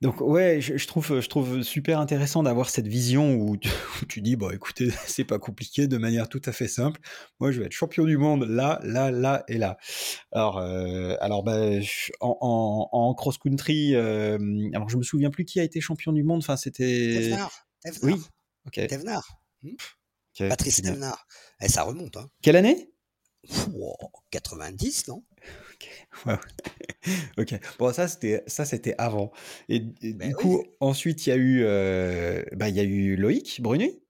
donc ouais, je, trouve, je trouve super intéressant d'avoir cette vision où tu, dis, bon écoutez, c'est pas compliqué, de manière tout à fait simple. Moi, je vais être champion du monde là, là, là et là. Alors, euh, alors bah, en, en, cross-country, alors je me souviens plus qui a été champion du monde, enfin c'était... Oui, ok. Hmm. Patrice Thévenard. Et eh, ça remonte. Hein. Quelle année? 90, non? Ok. Bon, ça c'était ça c'était avant. Et, ben du coup, ensuite il y a eu euh, bah, il y a eu Loïc Brunet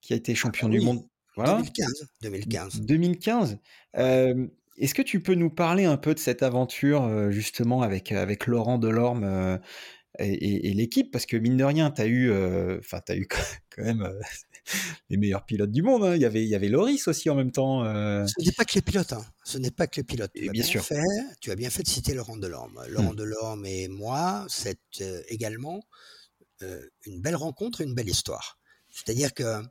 qui a été ah champion bah du monde. Voilà. 2015. 2015. 2015. Euh, est-ce que tu peux nous parler un peu de cette aventure justement avec, avec Laurent Delorme et, l'équipe? Parce que mine de rien, tu as eu, enfin, as eu quand même les meilleurs pilotes du monde. Hein. Il, y avait, il y avait Loris aussi en même temps. Ce n'est pas que les pilotes. Hein. Ce n'est pas que les pilotes. Tu, as bien, sûr. Fait, tu as bien fait de citer Laurent Delorme. Laurent mmh. Delorme et moi, c'est également une belle rencontre et une belle histoire. C'est-à-dire que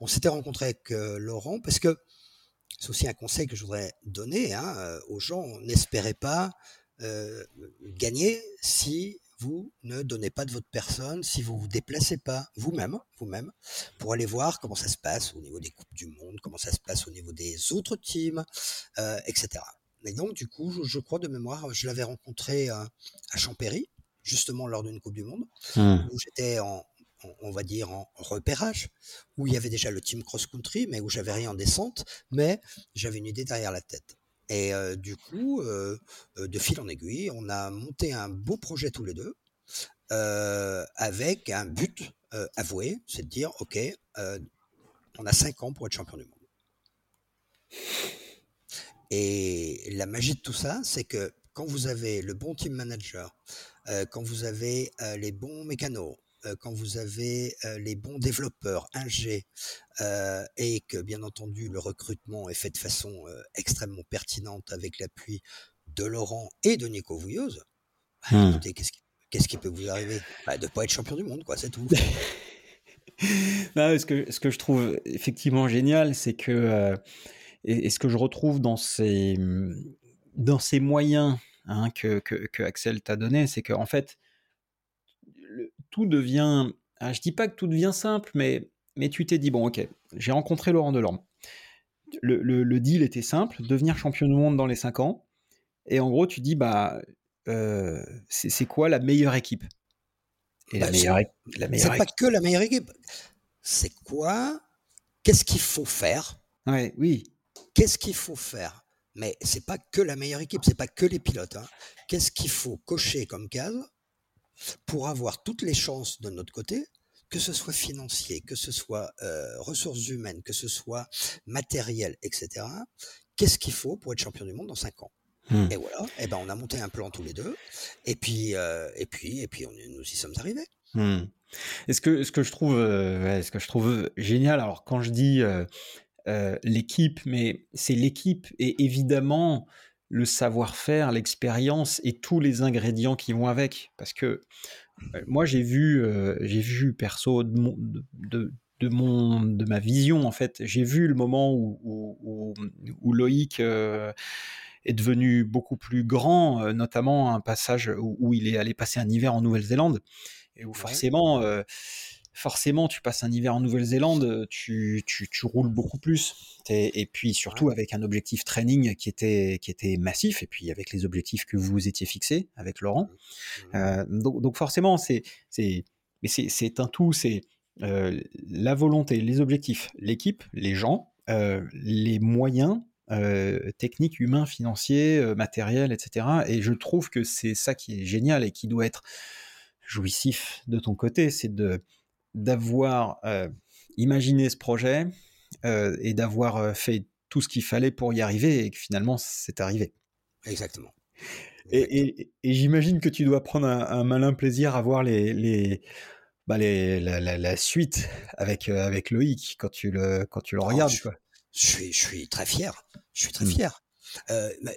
on s'était rencontré avec Laurent parce que c'est aussi un conseil que je voudrais donner hein, aux gens. N'espérez pas gagner si vous ne donnez pas de votre personne, si vous vous déplacez pas vous-même, vous-même, pour aller voir comment ça se passe au niveau des coupes du monde, comment ça se passe au niveau des autres teams, euh, etc. Et donc, du coup, je, crois de mémoire, je l'avais rencontré euh, à Champéry, justement lors d'une coupe du monde, mmh. où j'étais en, on va dire en repérage, où il y avait déjà le team cross-country, mais où j'avais rien en descente, mais j'avais une idée derrière la tête. Et du coup, de fil en aiguille, on a monté un beau projet tous les deux, avec un but avoué, c'est de dire, OK, on a cinq ans pour être champion du monde. Et la magie de tout ça, c'est que quand vous avez le bon team manager, quand vous avez les bons mécanos, quand vous avez euh, les bons développeurs, ingé, euh, et que bien entendu le recrutement est fait de façon extrêmement pertinente avec l'appui de Laurent et de Nico Vouilleuse, bah, écoutez, qu'est-ce qui, peut vous arriver? Bah, De ne pas être champion du monde, quoi, c'est tout. ce, que, ce que je trouve effectivement génial, c'est que, et, ce que je retrouve dans ces, dans ces moyens hein, que, que, que, Axel t'a donné, c'est qu'en fait, tout devient. Ah, je dis pas que tout devient simple, mais, mais tu t'es dit bon, ok, j'ai rencontré Laurent Delorme. Le, le, deal était simple, devenir champion du monde dans les 5 ans. Et en gros, tu dis, bah, euh, c'est quoi la meilleure équipe? Et la bah, meilleure, la meilleure C'est pas que la meilleure équipe. C'est quoi? Qu'est-ce qu'il faut faire? Ouais, Oui. Qu'est-ce qu'il faut faire? Mais c'est pas que la meilleure équipe, c'est pas que les pilotes. Hein. Qu'est-ce qu'il faut cocher comme case? Pour avoir toutes les chances de notre côté, que ce soit financier, que ce soit euh, ressources humaines, que ce soit matériel, etc. Qu'est-ce qu'il faut pour être champion du monde dans 5 ans? Hmm. Et voilà, et ben on a monté un plan tous les deux, et puis euh, et puis et puis on, nous y sommes arrivés. Hmm. ce que ce que je trouve euh, ce que je trouve génial, alors quand je dis l'équipe, mais c'est l'équipe et évidemment le savoir-faire, l'expérience et tous les ingrédients qui vont avec. Parce que euh, moi, j'ai vu, euh, j'ai vu perso de mon, de, mon, de ma vision, en fait, j'ai vu le moment où, où, Loïc euh, est devenu beaucoup plus grand, notamment un passage où, il est allé passer un hiver en Nouvelle-Zélande, et où forcément forcément, tu passes un hiver en Nouvelle-Zélande, tu, roules beaucoup plus. Et, puis surtout avec un objectif training qui était, qui était massif, et puis avec les objectifs que vous étiez fixés avec Laurent. Mmh. Euh, donc, forcément, c'est, un tout, c'est euh, la volonté, les objectifs, l'équipe, les gens, euh, les moyens techniques, humains, financiers, matériels, etc. Et je trouve que c'est ça qui est génial et qui doit être jouissif de ton côté, c'est de d'avoir euh, imaginé ce projet euh, et d'avoir euh, fait tout ce qu'il fallait pour y arriver et que finalement c'est arrivé. Exactement. Et, j'imagine que tu dois prendre un, malin plaisir à voir les, les, bah les la, suite avec, avec Loïc quand tu le, quand tu le oh, regardes. Je, suis, je suis très fier. Je suis très mmh. fier.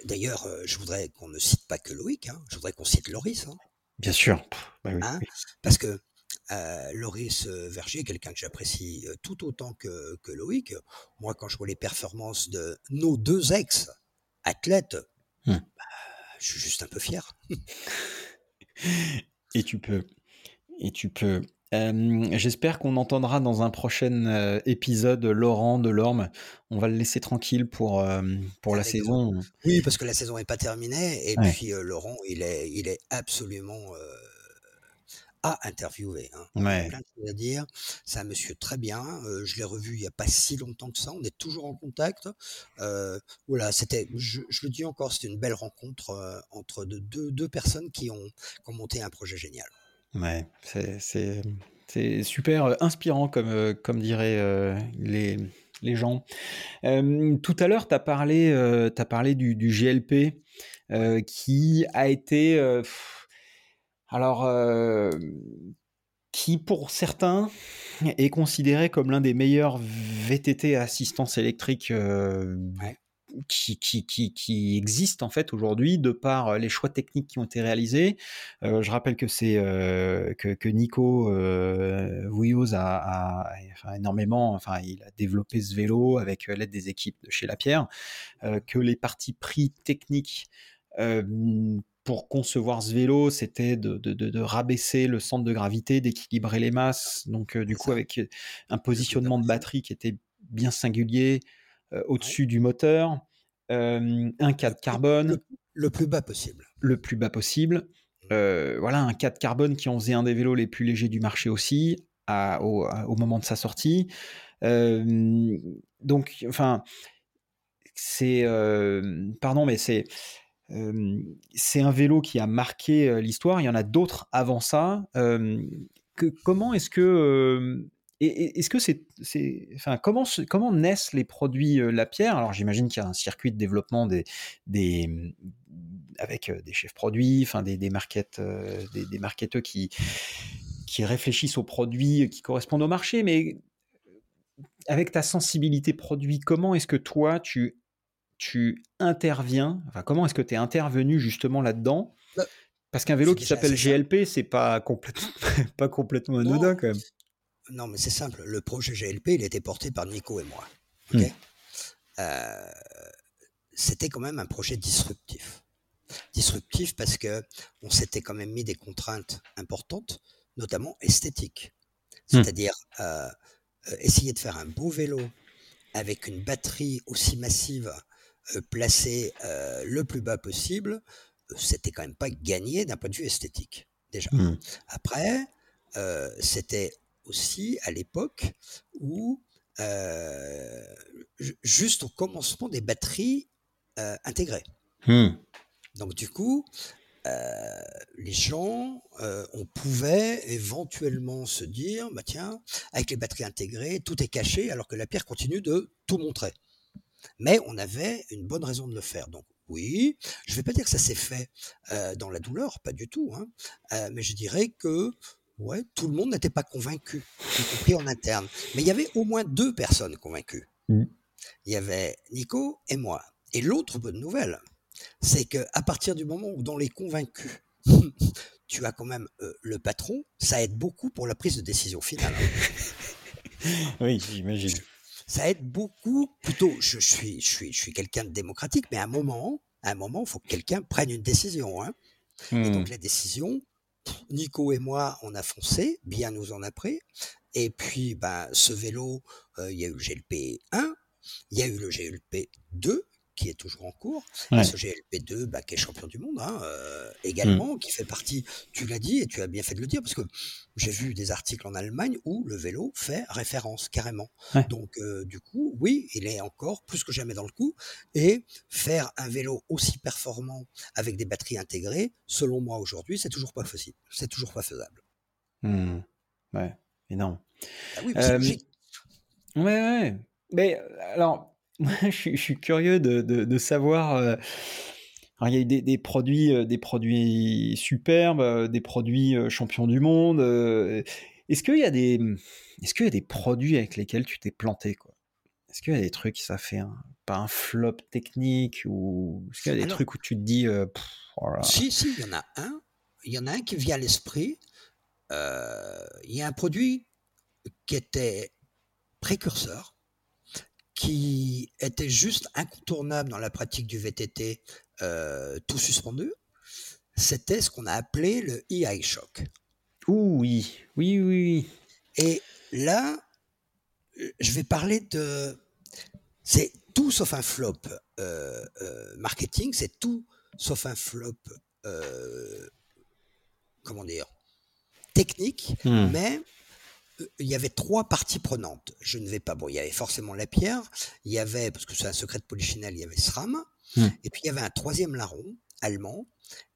D'ailleurs, je voudrais qu'on ne cite pas que Loïc. Hein. Je voudrais qu'on cite Loris. Hein. Bien sûr. Bah hein, parce que euh, Loris euh, Verger, quelqu'un que j'apprécie euh, tout autant que, Loïc. Moi, quand je vois les performances de nos deux ex-athlètes, hmm. bah, je suis juste un peu fier. et tu peux. Et tu peux. J'espère qu'on entendra dans un prochain épisode Laurent de Lorme. On va le laisser tranquille pour, pour la saison. Oui, parce que la saison n'est pas terminée. Et puis Laurent, il est, il est absolument à interviewer. Hein. Ouais. Plein de choses à dire. C'est un monsieur très bien. Euh, je l'ai revu il n'y a pas si longtemps que ça. On est toujours en contact. Euh, voilà, c'était, je, le dis encore, c'était une belle rencontre euh, entre deux, deux, personnes qui ont, qui ont, monté un projet génial. Ouais, c'est, c'est, c'est super inspirant, comme, comme diraient les, les gens. tout à l'heure, tu as parlé, as parlé du, GLP qui a été... alors, qui pour certains est considéré comme l'un des meilleurs VTT assistance électrique qui, qui, qui, qui existent en fait aujourd'hui de par les choix techniques qui ont été réalisés. je rappelle que c'est que, que, Nico euh, a, a énormément, enfin il a développé ce vélo avec l'aide des équipes de chez Lapierre, que les parties pris techniques pour concevoir ce vélo, c'était de, de, de, rabaisser le centre de gravité, d'équilibrer les masses, donc du coup avec un positionnement de batterie qui était bien singulier, euh, au-dessus du moteur, euh, un cadre carbone. Le, plus bas possible. Le plus bas possible. Euh, voilà, un cadre carbone qui en faisait un des vélos les plus légers du marché aussi, au, moment de sa sortie. donc, enfin, c'est. pardon, mais c'est. C'est un vélo qui a marqué l'histoire. Il y en a d'autres avant ça. Comment est-ce que est-ce que c'est, enfin, comment, comment naissent les produits La Pierre? Alors, j'imagine qu'il y a un circuit de développement des, des avec des chefs produits, enfin, des, des, des marketeurs qui, qui réfléchissent aux produits qui correspondent au marché. Mais avec ta sensibilité produit, comment est-ce que toi, tu, tu interviens Enfin, comment est-ce que tu es intervenu justement là-dedans? Bah, parce qu'un vélo qui s'appelle GLP, c'est pas complètement, pas complètement anodin quand même. Non, mais c'est simple. Le projet GLP, il était porté par Nico et moi. Hmm. Euh, c'était quand même un projet disruptif. Disruptif parce que on s'était quand même mis des contraintes importantes, notamment esthétiques. Hmm. C'est-à-dire euh, euh, essayer de faire un beau vélo avec une batterie aussi massive placée le plus bas possible, c'était quand même pas gagné d'un point de vue esthétique déjà. Hmm. Après, c'était aussi à l'époque où, euh, juste au commencement des batteries euh, intégrées. Hmm. Donc du coup, euh, les gens, on pouvait éventuellement se dire, bah tiens, avec les batteries intégrées, tout est caché, alors que la pierre continue de tout montrer. Mais on avait une bonne raison de le faire. Donc oui, je ne vais pas dire que ça s'est fait dans la douleur, pas du tout, hein, mais je dirais que Ouais, tout le monde n'était pas convaincu, y compris en interne. Mais il y avait au moins deux personnes convaincues. Mmh. Il y avait Nico et moi. Et l'autre bonne nouvelle, c'est que à partir du moment où dans les convaincus, tu as quand même euh, le patron, ça aide beaucoup pour la prise de décision finale. oui, j'imagine. Ça aide beaucoup. Plutôt, je, suis, je suis, je suis quelqu'un de démocratique, mais à un moment, à un moment, il faut que quelqu'un prenne une décision. Hein. Et donc mmh. la décision, Nico et moi, on a foncé, bien nous en a pris. Et puis, ben, ce vélo, euh, il y a eu le GLP 1, il y a eu le GLP 2, qui est toujours en cours, et ce GLP2 bah, qui est champion du monde hein, euh, également, mmh. qui fait partie, tu l'as dit et tu as bien fait de le dire, parce que j'ai vu des articles en Allemagne où le vélo fait référence carrément. Donc euh, du coup, oui, il est encore plus que jamais dans le coup, et faire un vélo aussi performant avec des batteries intégrées, selon moi aujourd'hui, c'est toujours pas possible, c'est toujours pas faisable. Mmh. Ouais, énorme. Ah oui, c'est euh, Ouais, ouais. Mais alors, je, suis, curieux de, savoir. Euh, il y a eu des, produits, euh, des produits superbes, euh, des produits champions du monde. Est-ce qu'il y a des, est-ce qu'il y a des produits avec lesquels tu t'es planté quoi? Est-ce qu'il y a des trucs ça fait un, pas un flop technique ou est-ce qu'il y a des trucs où tu te dis Si, si, il y en a un. Il y en a un qui vient à l'esprit. il y a un produit qui était précurseur qui était juste incontournable dans la pratique du VTT euh, tout suspendu, c'était ce qu'on a appelé le EI Shock. oui, oui, oui. Et là, je vais parler de... C'est tout sauf un flop euh, euh, marketing, c'est tout sauf un flop, comment dire, technique, hmm. mais il y avait trois parties prenantes. Je ne vais pas. Bon, il y avait forcément la pierre. Il y avait, parce que c'est un secret de Polichinelle, il y avait SRAM. Hmm. Et puis il y avait un troisième larron allemand.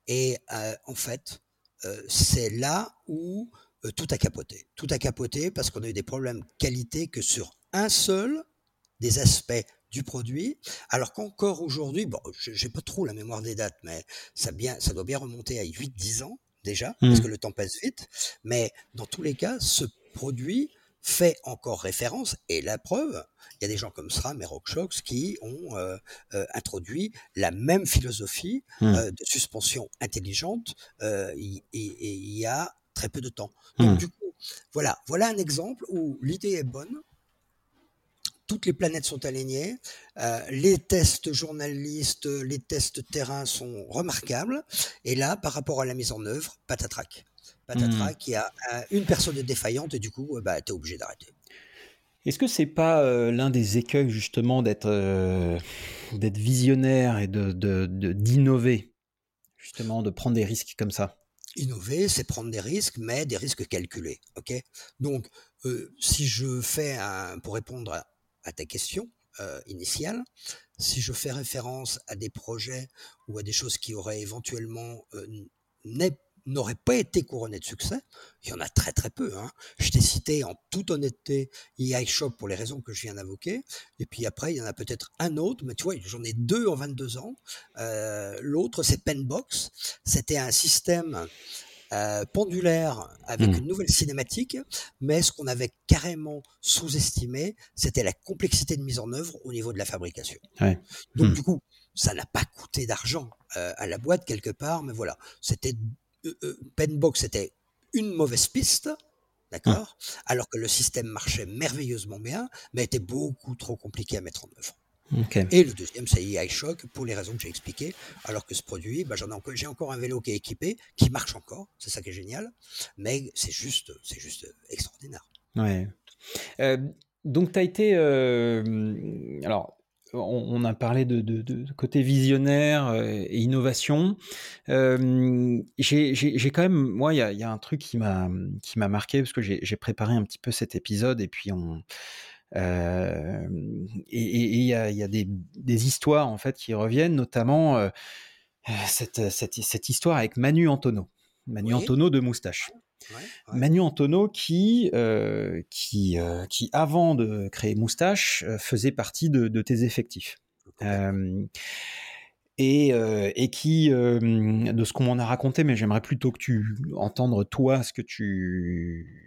Et euh, en fait, euh, c'est là où euh, tout a capoté. Tout a capoté parce qu'on a eu des problèmes qualité que sur un seul des aspects du produit, alors qu'encore aujourd'hui, bon, j'ai pas trop la mémoire des dates, mais ça, bien, ça doit bien remonter à 8-10 ans déjà, parce mmh. que le temps passe vite, mais dans tous les cas, ce produit fait encore référence, et la preuve, il y a des gens comme SRAM et RockShox qui ont euh, euh, introduit la même philosophie mmh. euh, de suspension intelligente il y a très peu de temps. Donc mmh. du coup, voilà, voilà un exemple où l'idée est bonne, toutes les planètes sont alignées, les tests journalistes, les tests terrain sont remarquables, et là, par rapport à la mise en œuvre, patatrac patatras, mmh. qui a une personne défaillante et du coup, bah, tu es obligé d'arrêter. Est-ce que c'est pas euh, l'un des écueils justement d'être euh, d'être visionnaire et de, d'innover, justement, de prendre des risques comme ça? Innover, c'est prendre des risques, mais des risques calculés. Ok? Donc, euh, si je fais un, pour répondre à, ta question initiale, si je fais référence à des projets ou à des choses qui auraient éventuellement n'aurait pas été couronné de succès, il y en a très très peu. Hein. Je t'ai cité en toute honnêteté iShop pour les raisons que je viens d'invoquer. Et puis après, il y en a peut-être un autre, mais tu vois, j'en ai deux en 22 ans. Euh, l'autre, c'est Penbox. C'était un système euh, pendulaire avec mmh. une nouvelle cinématique, mais ce qu'on avait carrément sous-estimé, c'était la complexité de mise en œuvre au niveau de la fabrication. Donc mmh. du coup, ça n'a pas coûté d'argent euh, à la boîte quelque part, mais voilà, c'était Penbox était une mauvaise piste, d'accord, alors que le système marchait merveilleusement bien, mais était beaucoup trop compliqué à mettre en œuvre. Et le deuxième, c'est iShock, pour les raisons que j'ai expliquées, alors que ce produit, bah, j'en ai encore, j'ai encore un vélo qui est équipé, qui marche encore, c'est ça qui est génial, mais c'est juste, c'est juste extraordinaire. Ouais. Euh, donc, tu as été. alors, on, a parlé de, côté visionnaire euh, et innovation. Euh, j'ai quand même, moi, il y, a, un truc qui m'a marqué parce que j'ai préparé un petit peu cet épisode et puis on euh, et il y a, des, histoires en fait qui reviennent, notamment cette, cette, histoire avec Manu Antonio. Manu Antonio de Moustache. Manu Antonio qui, euh, qui, euh, qui, avant de créer Moustache, euh, faisait partie de, tes effectifs. Et, et, qui, de ce qu'on m'en a raconté, mais j'aimerais plutôt que tu entendre toi ce que tu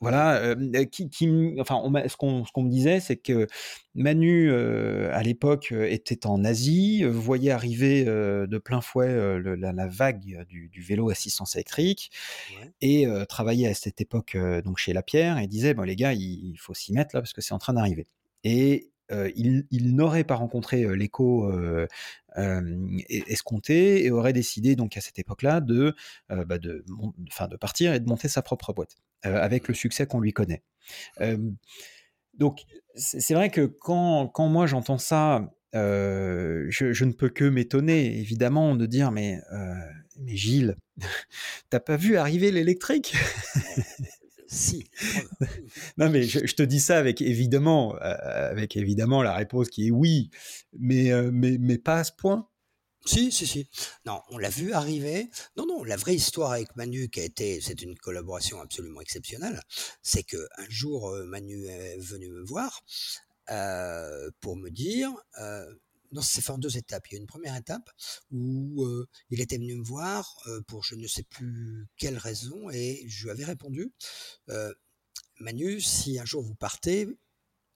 voilà, euh, qui, enfin, ce qu'on me disait, c'est que Manu, euh, à l'époque, euh, était en Asie, voyait arriver de plein fouet la, vague du, vélo assistance électrique et travaillait à cette époque donc chez Lapierre et disait bon les gars, il, il faut s'y mettre là parce que c'est en train d'arriver. Et il, n'aurait pas rencontré l'écho escompté et aurait décidé donc à cette époque-là de, bah, de, de partir et de monter sa propre boîte avec le succès qu'on lui connaît. donc c'est vrai que quand, quand moi j'entends ça, je, ne peux que m'étonner évidemment de dire mais, mais Gilles, t'as pas vu arriver l'électrique? Si. non, mais je, te dis ça avec évidemment, euh, avec évidemment la réponse qui est oui, mais, euh, mais, mais pas à ce point. Si, si, si. Non, on l'a vu arriver. Non, non, la vraie histoire avec Manu, qui a été, c'est une collaboration absolument exceptionnelle, c'est que un jour, euh, Manu est venu me voir pour me dire, non, c'est fait en deux étapes. Il y a une première étape où euh, il était venu me voir euh, pour je ne sais plus quelle raison et je lui avais répondu euh, Manu, si un jour vous partez,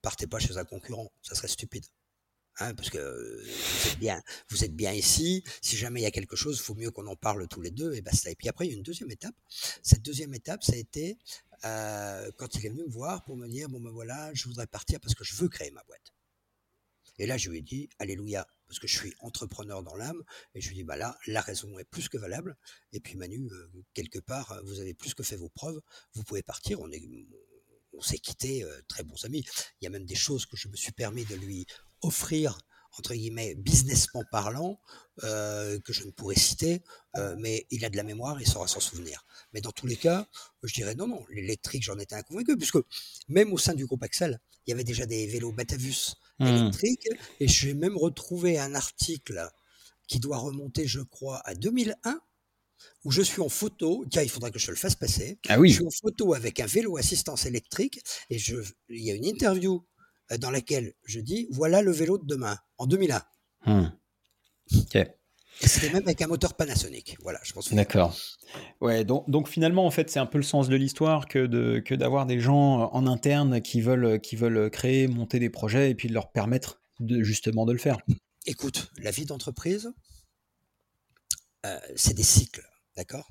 partez pas chez un concurrent, ça serait stupide. Hein, parce que vous êtes bien, vous êtes bien ici. Si jamais il y a quelque chose, il faut mieux qu'on en parle tous les deux et basta. Et puis après, il y a une deuxième étape. Cette deuxième étape, ça a été quand il est venu me voir pour me dire bon ben voilà, je voudrais partir parce que je veux créer ma boîte. Et là, je lui ai dit, Alléluia, parce que je suis entrepreneur dans l'âme. Et je lui ai dit, bah là, la raison est plus que valable. Et puis Manu, euh, quelque part, vous avez plus que fait vos preuves. Vous pouvez partir. On est, on s'est quittés euh, très bons amis. Il y a même des choses que je me suis permis de lui offrir entre guillemets, businessment parlant, euh, que je ne pourrais citer, mais il a de la mémoire, il saura s'en souvenir. Mais dans tous les cas, je dirais non, non, l'électrique, j'en étais inconvaincu, puisque même au sein du groupe Axel, il y avait déjà des vélos Batavus Mmh. électrique. Et j'ai même retrouvé un article qui doit remonter, je crois, à 2001, où je suis en photo. Tiens, il faudra que je le fasse passer. Ah oui. Je suis en photo avec un vélo assistance électrique et je, il y a une interview euh, dans laquelle je dis voilà le vélo de demain, en 2001. Hmm. C'était même avec un moteur Panasonic. Voilà, je pense. D'accord. Ouais, donc, donc finalement, en fait, c'est un peu le sens de l'histoire que de que d'avoir des gens en interne qui veulent qui veulent créer, monter des projets et puis de leur permettre de justement de le faire. Écoute, la vie d'entreprise, euh, c'est des cycles, d'accord?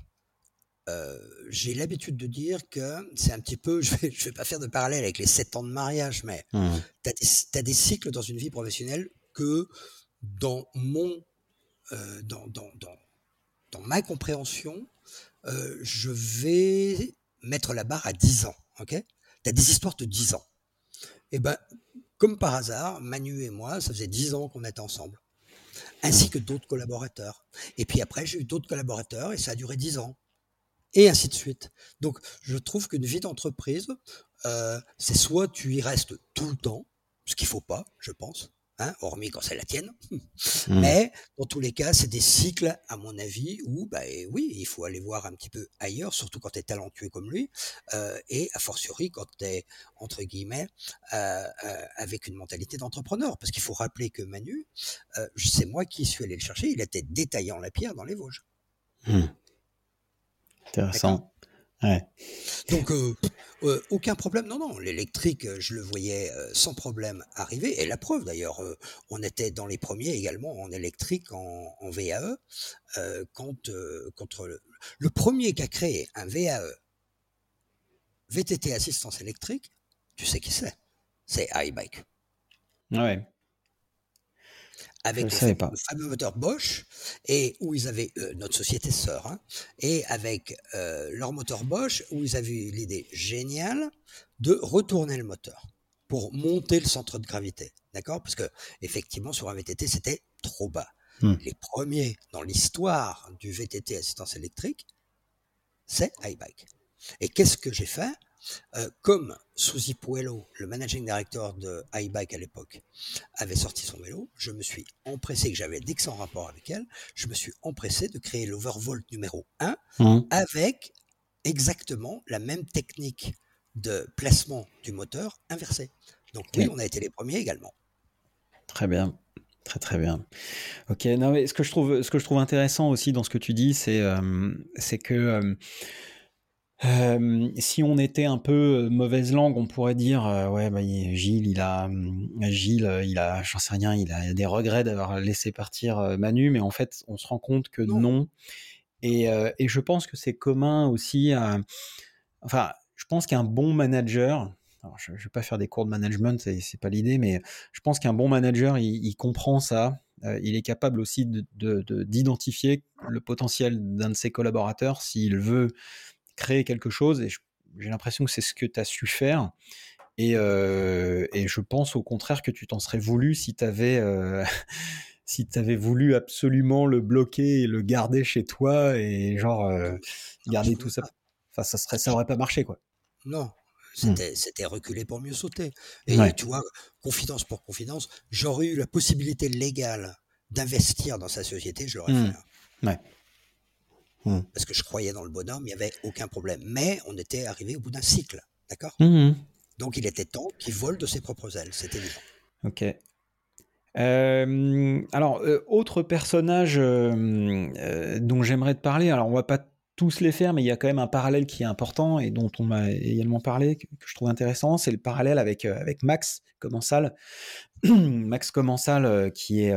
Euh, J'ai l'habitude de dire que c'est un petit peu, je vais, vais pas faire de parallèle avec les sept ans de mariage, mais Hmm. tu as, des cycles dans une vie professionnelle que dans mon, euh, dans, dans, dans, dans ma compréhension, euh, je vais mettre la barre à 10 ans, ok? Tu as des histoires de 10 ans. Et ben, comme par hasard, Manu et moi, ça faisait 10 ans qu'on était ensemble ainsi que d'autres collaborateurs. Et puis après, j'ai eu d'autres collaborateurs et ça a duré dix ans. Et ainsi de suite. Donc, je trouve qu'une vie d'entreprise, euh, c'est soit tu y restes tout le temps, ce qu'il faut pas, je pense, hein, hormis quand c'est la tienne. Hmm. Mais dans tous les cas, c'est des cycles, à mon avis, où, bah, eh oui, il faut aller voir un petit peu ailleurs, surtout quand tu es talentueux comme lui, euh, et a fortiori quand tu es, entre guillemets, euh, euh, avec une mentalité d'entrepreneur. Parce qu'il faut rappeler que Manu, euh, c'est moi qui suis allé le chercher, il était détaillant la pierre dans les Vosges. Hmm. Intéressant. Ouais. Donc, euh, euh, aucun problème. Non, non, l'électrique, euh, je le voyais euh, sans problème arriver. Et la preuve, d'ailleurs, on était dans les premiers également en électrique, en, en VAE. quand, contre le, le premier qui a créé un VAE, VTT assistance électrique, tu sais qui c'est? C'est iBike. Ouais. Avec le fameux moteur Bosch, et où ils avaient euh, notre société sœur, hein, et avec euh, leur moteur Bosch, où ils avaient eu l'idée géniale de retourner le moteur pour monter le centre de gravité, d'accord? Parce que effectivement sur un VTT c'était trop bas. Hmm. Les premiers dans l'histoire du VTT assistance électrique, c'est iBike. Et qu'est-ce que j'ai fait? Euh, Comme Suzy Puello, le managing director de iBike à l'époque, avait sorti son vélo, je me suis empressé, que j'avais d'excellents rapports avec elle, je me suis empressé de créer l'Overvolt numéro 1 Hmm. avec exactement la même technique de placement du moteur inversé. Donc oui, on a été les premiers également. Très bien. Très très bien. Ok, non mais ce que je trouve, ce que je trouve intéressant aussi dans ce que tu dis, c'est euh, c'est que euh, euh, si on était un peu euh, mauvaise langue, on pourrait dire euh, ouais bah, il- Gilles il a hum, Gilles euh, il a j'en sais rien, il a des regrets d'avoir laissé partir euh, Manu, mais en fait on se rend compte que Non. non. Et, euh, et je pense que c'est commun aussi à enfin je pense qu'un bon manager alors, je ne vais pas faire des cours de management, c'est pas l'idée, mais je pense qu'un bon manager, il, il comprend ça. Euh, il est capable aussi de- de- de- d'identifier le potentiel d'un de ses collaborateurs s'il veut créer quelque chose. Et j'ai l'impression que c'est ce que tu as su faire. Et, euh, et je pense au contraire que tu t'en serais voulu si tu avais, si avais voulu absolument le bloquer et le garder chez toi et genre euh, garder tout ça. pas. Enfin, ça serait, ça aurait pas marché quoi. Non, c'était c'était reculer pour mieux sauter. Et Ouais. tu vois, confidence pour confidence, j'aurais eu la possibilité légale d'investir dans sa société, je l'aurais Hmm. fait. hein. Ouais. Hmm. Parce que je croyais dans le bonhomme, il n'y avait aucun problème. Mais on était arrivé au bout d'un cycle, d'accord? Mhm. Donc il était temps qu'il vole de ses propres ailes, c'est évident. Ok. Euh, alors, euh, autre personnage euh, dont j'aimerais te parler, alors on va pas tous les faire, mais il y a quand même un parallèle qui est important et dont on m'a également parlé, que, je trouve intéressant, c'est le parallèle avec, avec Max Commensal. Max Commensal qui est...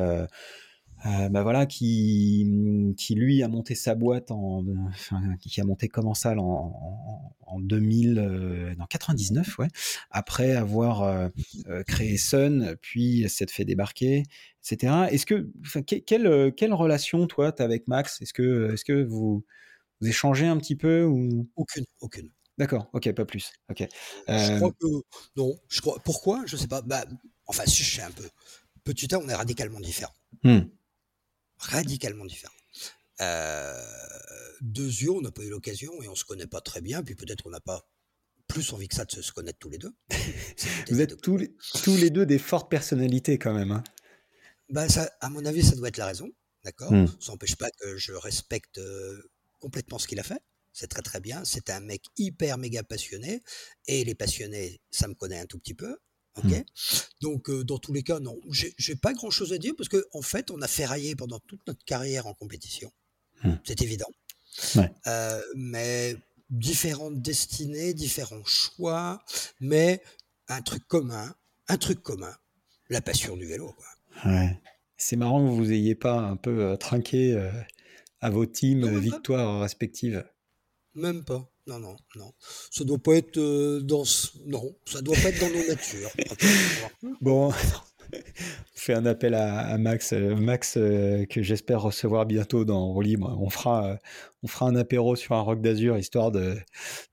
euh, bah voilà, qui, qui lui a monté sa boîte en, enfin, qui a monté Commensal en, en, en 2000, euh, 99, ouais, après avoir euh, euh, créé Sun, puis s'être fait débarquer, etc. Est-ce que, enfin, que- quelle, quelle relation toi t'as avec Max? Est-ce que, est-ce que vous, vous échangez un petit peu ou? Aucune, aucune. D'accord, ok, pas plus. Ok. Je crois que non. Je crois. Pourquoi? Je sais pas. Bah, enfin, si je sais un peu. Petit A, on est radicalement différents. hmm, Radicalement différents. Euh, deux yeux, on n'a pas eu l'occasion et on se connaît pas très bien. Puis peut-être qu'on n'a pas plus envie que ça de se, connaître tous les deux. Vous êtes tous les, tous les deux des fortes personnalités quand même. hein. Ça, à mon avis, ça doit être la raison. D'accord? Hmm. Ça n'empêche pas que je respecte euh, complètement ce qu'il a fait. C'est très très bien. C'est un mec hyper méga passionné. Et les passionnés, ça me connaît un tout petit peu. Ok. Hmm. Donc, euh, dans tous les cas, non. J'ai pas grand chose à dire parce qu'en en fait, on a ferraillé pendant toute notre carrière en compétition. Hmm. C'est évident. Euh, mais différentes destinées, différents choix, mais un truc commun, un truc commun, la passion du vélo. Ouais. C'est marrant que vous ayez pas un peu euh, trinqué à vos teams victoires respectives. Même pas. Non, non, non. Ça doit pas être euh, dans. Non, ça doit pas être dans nos natures. bon, on fait un appel à, Max, euh, Max euh, que j'espère recevoir bientôt dans Roue On fera, on fera un apéro sur un rock d'azur histoire de,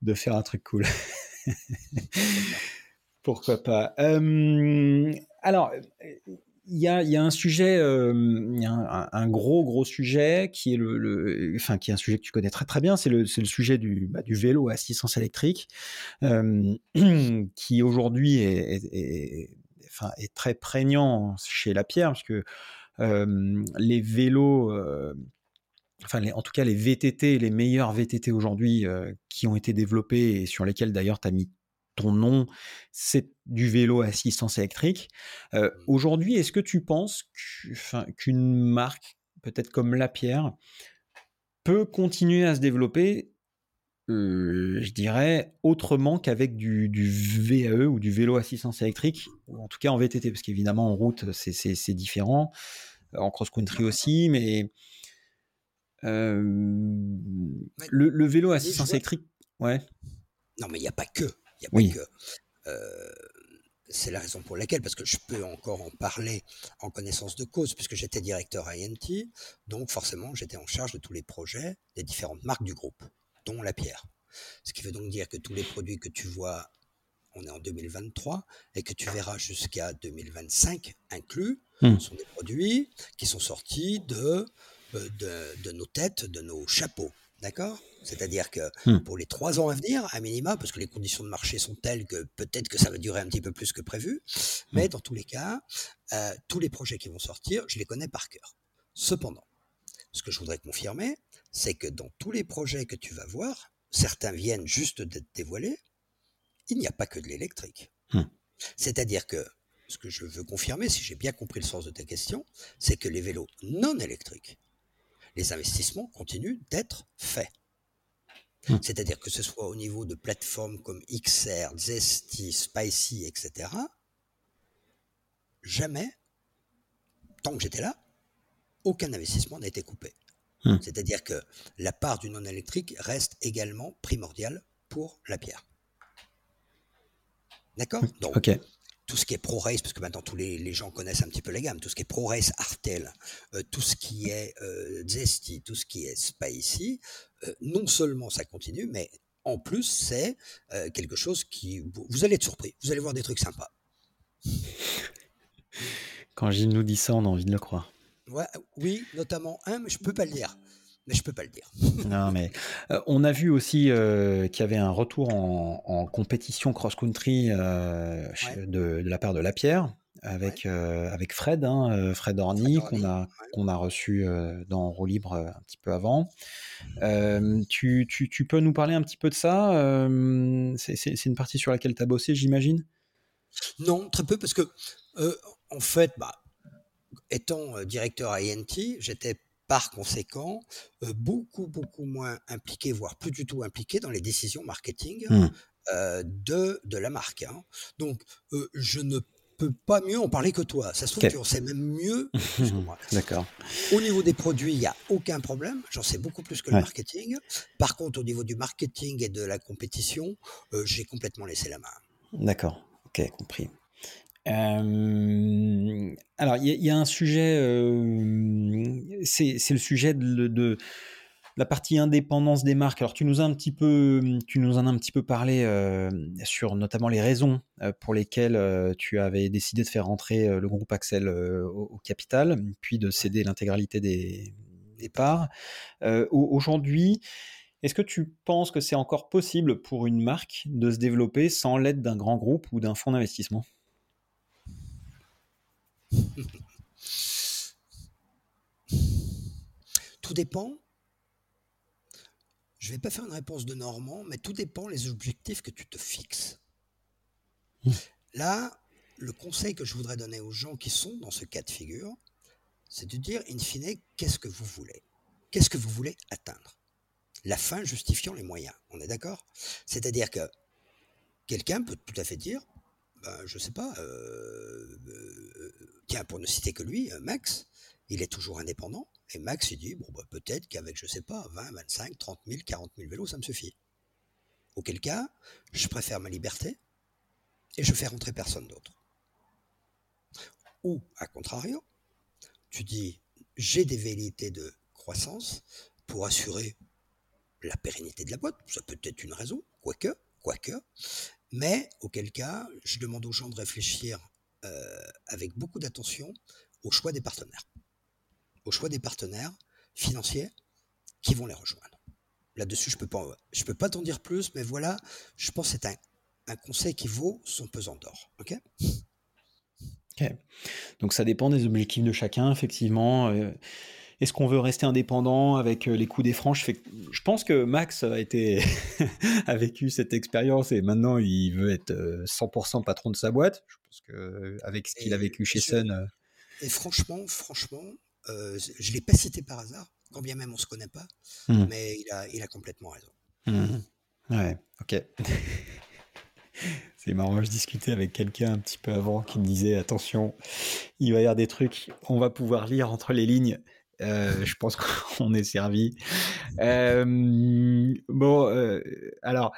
de faire un truc cool. Pourquoi pas. alors, il y a, un sujet, euh, un, gros gros sujet qui est un sujet que tu connais très très bien, c'est le, sujet du, bah, du vélo à assistance électrique, euh, qui aujourd'hui est très prégnant chez la Pierre, parce que euh, les vélos, enfin en tout cas les VTT, les meilleurs VTT aujourd'hui qui ont été développés et sur lesquels d'ailleurs tu as mis ton nom, c'est du vélo à assistance électrique. Euh, mmh. Aujourd'hui, est-ce que tu penses qu'une marque, peut-être comme La Pierre, peut continuer à se développer, euh, je dirais, autrement qu'avec du, VAE ou du vélo assistance électrique, ou en tout cas en VTT, parce qu'évidemment en route c'est différent, en cross-country aussi, mais le, le, vélo assistance électrique, ouais. Non, mais il n'y a pas que oui. Euh, c'est la raison pour laquelle, parce que je peux encore en parler en connaissance de cause, puisque j'étais directeur INT, donc forcément j'étais en charge de tous les projets des différentes marques du groupe, dont la pierre. Ce qui veut donc dire que tous les produits que tu vois, on est en 2023, et que tu verras jusqu'à 2025 inclus, hmm. sont des produits qui sont sortis de, euh, de, de nos têtes, de nos chapeaux. D'accord? C'est-à-dire que hmm. pour les trois ans à venir, à minima, parce que les conditions de marché sont telles que peut-être que ça va durer un petit peu plus que prévu, mais hmm. dans tous les cas, euh, tous les projets qui vont sortir, je les connais par cœur. Cependant, ce que je voudrais confirmer, c'est que dans tous les projets que tu vas voir, certains viennent juste d'être dévoilés, il n'y a pas que de l'électrique. Hmm. C'est-à-dire que ce que je veux confirmer, si j'ai bien compris le sens de ta question, c'est que les vélos non électriques les investissements continuent d'être faits. Hmm. C'est-à-dire que ce soit au niveau de plateformes comme XR, Zesty, Spicy, etc., jamais, tant que j'étais là, aucun investissement n'a été coupé. Hmm. C'est-à-dire que la part du non électrique reste également primordiale pour la pierre. D'accord? Donc, tout ce qui est ProRace, parce que maintenant tous les, gens connaissent un petit peu la gamme, tout ce qui est ProRace Artel, euh, tout ce qui est euh, Zesty, tout ce qui est Spicy, euh, non seulement ça continue, mais en plus c'est quelque chose qui... Vous, allez être surpris, vous allez voir des trucs sympas. Quand Gilles nous dit ça, on a envie de le croire. oui, notamment un, mais je peux pas le dire mais je peux pas le dire. non, mais euh, on a vu aussi euh, qu'il y avait un retour en, compétition cross-country euh, de, la part de La Pierre avec, avec Fred, hein, Fred Orny, qu'on a, qu'on a reçu dans Roue Libre un petit peu avant. Tu, tu, tu, peux nous parler un petit peu de ça C'est une partie sur laquelle tu as bossé, j'imagine? Non, très peu, parce que en fait, bah, étant directeur à INT, j'étais par conséquent, euh, beaucoup, beaucoup moins impliqué, voire plus du tout impliqué dans les décisions marketing mmh. euh, de, de la marque. Hein. Donc, euh, je ne peux pas mieux en parler que toi. Ça se trouve, que tu en sais même mieux que moi. D'accord. Au niveau des produits, il n'y a aucun problème. J'en sais beaucoup plus que le marketing. Par contre, au niveau du marketing et de la compétition, j'ai complètement laissé la main. D'accord. Ok, compris. Euh, alors, il y, a un sujet, euh, c'est le sujet de, la partie indépendance des marques. Alors, tu nous as un petit peu, tu nous en as un petit peu parlé euh, sur notamment les raisons pour lesquelles tu avais décidé de faire rentrer le groupe Axel au, capital, puis de céder l'intégralité des, des, parts. Aujourd'hui, est-ce que tu penses que c'est encore possible pour une marque de se développer sans l'aide d'un grand groupe ou d'un fonds d'investissement? Tout dépend. Je vais pas faire une réponse de Normand, mais tout dépend les objectifs que tu te fixes. Là, le conseil que je voudrais donner aux gens qui sont dans ce cas de figure, c'est de dire, in fine, qu'est-ce que vous voulez? Qu'est-ce que vous voulez atteindre? La fin justifiant les moyens. On est d'accord? C'est-à-dire que quelqu'un peut tout à fait dire, ben, je sais pas, euh, euh, tiens, pour ne citer que lui, euh, Max, il est toujours indépendant. Et Max, il dit, bon, bah, peut-être qu'avec, je sais pas, 20, 25, 30 000, 40 000 vélos, ça me suffit. Auquel cas, je préfère ma liberté et je fais rentrer personne d'autre. Ou, à contrario, tu dis, j'ai des velléités de croissance pour assurer la pérennité de la boîte. Ça peut être une raison, quoique, quoique. Mais auquel cas, je demande aux gens de réfléchir euh, avec beaucoup d'attention au choix des partenaires. Au choix des partenaires financiers qui vont les rejoindre. Là-dessus, je ne peux pas, je peux pas t'en dire plus, mais voilà, je pense que c'est un, un, conseil qui vaut son pesant d'or. OK? Donc ça dépend des objectifs de chacun, effectivement. Euh, est-ce qu'on veut rester indépendant avec euh, les coups des franches je, je pense que Max a, été a vécu cette expérience et maintenant il veut être 100% euh, patron de sa boîte. Je pense qu'avec ce qu'il a vécu chez Sun. Et franchement, franchement, euh, je ne l'ai pas cité par hasard, quand bien même on ne se connaît pas, mmh. mais il a, il a complètement raison. Mmh. Ouais, ok. C'est marrant, je discutais avec quelqu'un un petit peu avant qui me disait attention, il va y avoir des trucs, on va pouvoir lire entre les lignes. Euh, je pense qu'on est servi. Euh, bon, euh, alors,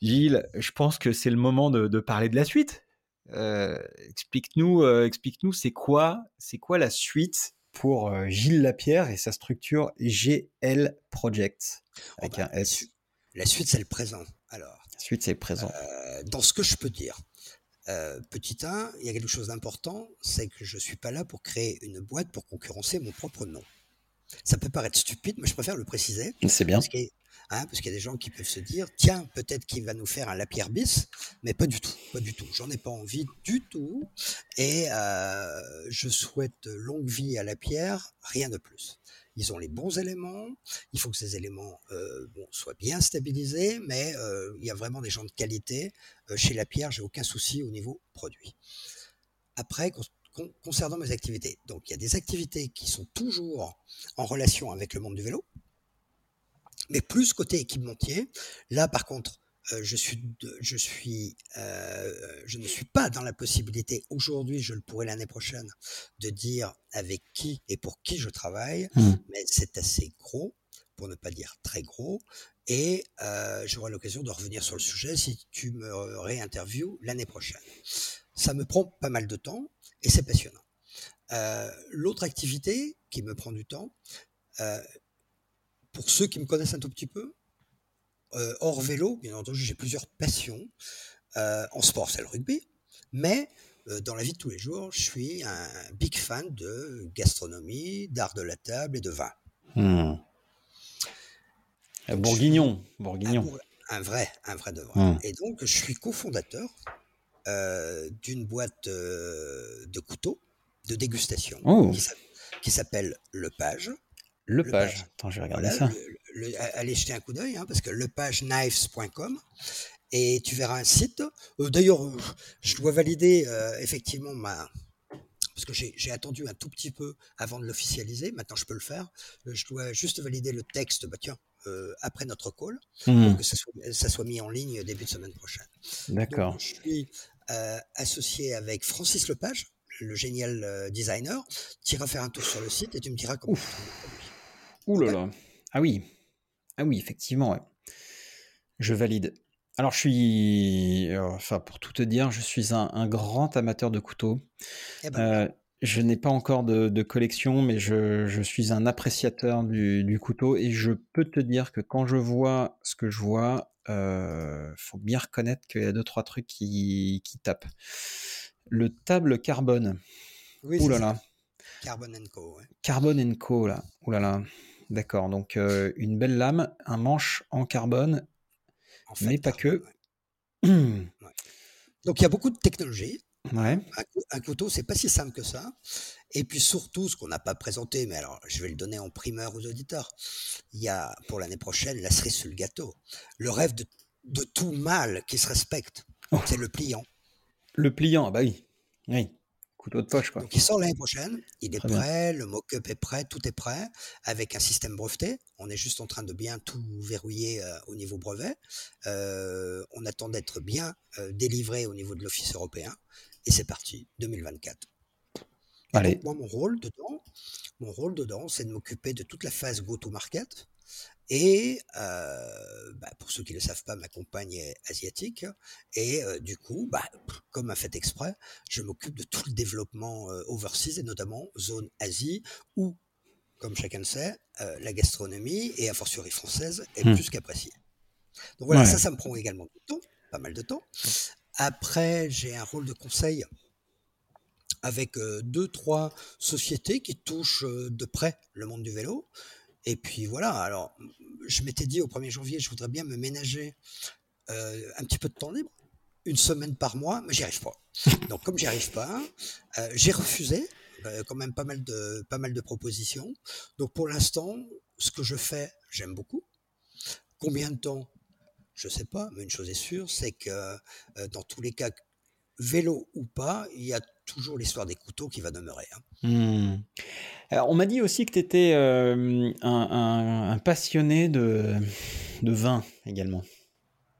Gilles, je pense que c'est le moment de, de, parler de la suite. explique-nous, explique-nous, c'est quoi, c'est quoi la suite pour Gilles Lapierre et sa structure GL Project avec oh bah, un S. La suite, c'est le présent. Alors, la suite, c'est le présent. dans ce que je peux dire, euh, petit 1, il y a quelque chose d'important, c'est que je ne suis pas là pour créer une boîte pour concurrencer mon propre nom. Ça peut paraître stupide, mais je préfère le préciser. C'est bien. Parce qu'il hein, y a des gens qui peuvent se dire, tiens, peut-être qu'il va nous faire un Lapierre bis, mais pas du tout, pas du tout. J'en ai pas envie du tout, et euh, je souhaite longue vie à Lapierre, rien de plus ils ont les bons éléments. Il faut que ces éléments euh, soient bien stabilisés, mais euh, il y a vraiment des gens de qualité. Chez La Pierre, j'ai aucun souci au niveau produit. Après, concernant mes activités, donc il y a des activités qui sont toujours en relation avec le monde du vélo, mais plus côté équipementier. Là, par contre, euh, je suis, je suis, euh, je ne suis pas dans la possibilité aujourd'hui, je le pourrai l'année prochaine, de dire avec qui et pour qui je travaille, mmh. mais c'est assez gros, pour ne pas dire très gros, et euh, j'aurai l'occasion de revenir sur le sujet si tu me réinterviews l'année prochaine. Ça me prend pas mal de temps et c'est passionnant. L'autre activité qui me prend du temps, pour ceux qui me connaissent un tout petit peu, euh, hors vélo, bien entendu, j'ai plusieurs passions. Euh, en sport, c'est le rugby, mais euh, dans la vie de tous les jours, je suis un big fan de gastronomie, d'art de la table et de vin. Hmm. Bourguignon, Bourguignon. Un, vrai, un vrai de vrai. Hmm. Et donc, je suis cofondateur d'une boîte de couteaux de dégustation oh. qui s'appelle Le Page. Le, Page. Attends, je vais regarder ça allez jeter un coup d'œil, hein, parce que lepageknives.com, et tu verras un site. Euh, d'ailleurs, euh, je dois valider euh, effectivement ma... Parce que j'ai attendu un tout petit peu avant de l'officialiser, maintenant je peux le faire. Je dois juste valider le texte, bah tiens, après notre call, mmh. pour que ça soit, ça soit, mis en ligne début de semaine prochaine. D'accord. Je suis associé avec Francis Lepage, le génial designer. Tu iras faire un tour sur le site et tu me diras comment. Ouh là là. Ah oui, ah oui, effectivement, ouais. Je valide. Alors, je suis, euh, enfin, pour tout te dire, je suis un, grand amateur de couteaux. Eh ben, euh, je n'ai pas encore de, collection, mais je, suis un appréciateur du, couteau et je peux te dire que quand je vois ce que je vois, il euh, faut bien reconnaître qu'il y a deux trois trucs qui, tapent. Le table carbone. Oui, Ouh là là. Carbon Co. Ouais. Carbon Co là. Ouh là là. D'accord, donc euh, une belle lame, un manche en carbone, mais pas que. Donc il y a beaucoup de technologies. Ouais. Un, couteau, c'est pas si simple que ça. Et puis surtout, ce qu'on n'a pas présenté, mais alors je vais le donner en primeur aux auditeurs, il y a pour l'année prochaine la cerise sur le gâteau. Le rêve de, tout mâle qui se respecte, oh. c'est le pliant. Le pliant, bah oui. Oui, couteau de poche, quoi. Donc il sort l'année prochaine, il est prêt, le mock-up est prêt, tout est prêt, avec un système breveté. On est juste en train de bien tout verrouiller euh, au niveau brevet. Euh, on attend d'être bien euh, délivré au niveau de l'Office européen. Et c'est parti, 2024. Allez. moi, mon rôle dedans, mon rôle dedans, c'est de m'occuper de toute la phase go-to-market, et euh, bah, pour ceux qui ne le savent pas, ma compagne est asiatique. Et euh, du coup, bah, comme un fait exprès, je m'occupe de tout le développement euh, overseas et notamment zone Asie où, comme chacun le sait, la gastronomie et a fortiori française est mmh. plus qu'appréciée. Donc voilà, ça, ça me prend également du temps, pas mal de temps. Après, j'ai un rôle de conseil avec deux, trois sociétés qui touchent de près le monde du vélo. Et puis voilà, alors je m'étais dit au 1er janvier, je voudrais bien me ménager euh, un petit peu de temps libre, une semaine par mois, mais j'y arrive pas. Donc comme j'y arrive pas, euh, j'ai refusé euh, quand même pas mal de propositions. Donc pour l'instant, ce que je fais, j'aime beaucoup. Combien de temps? Je sais pas, mais une chose est sûre, c'est que dans tous les cas, vélo ou pas, il y a toujours l'histoire des couteaux qui va demeurer. Hein. Mmh. Alors, on m'a dit aussi que tu étais euh, un, passionné de, de vin également.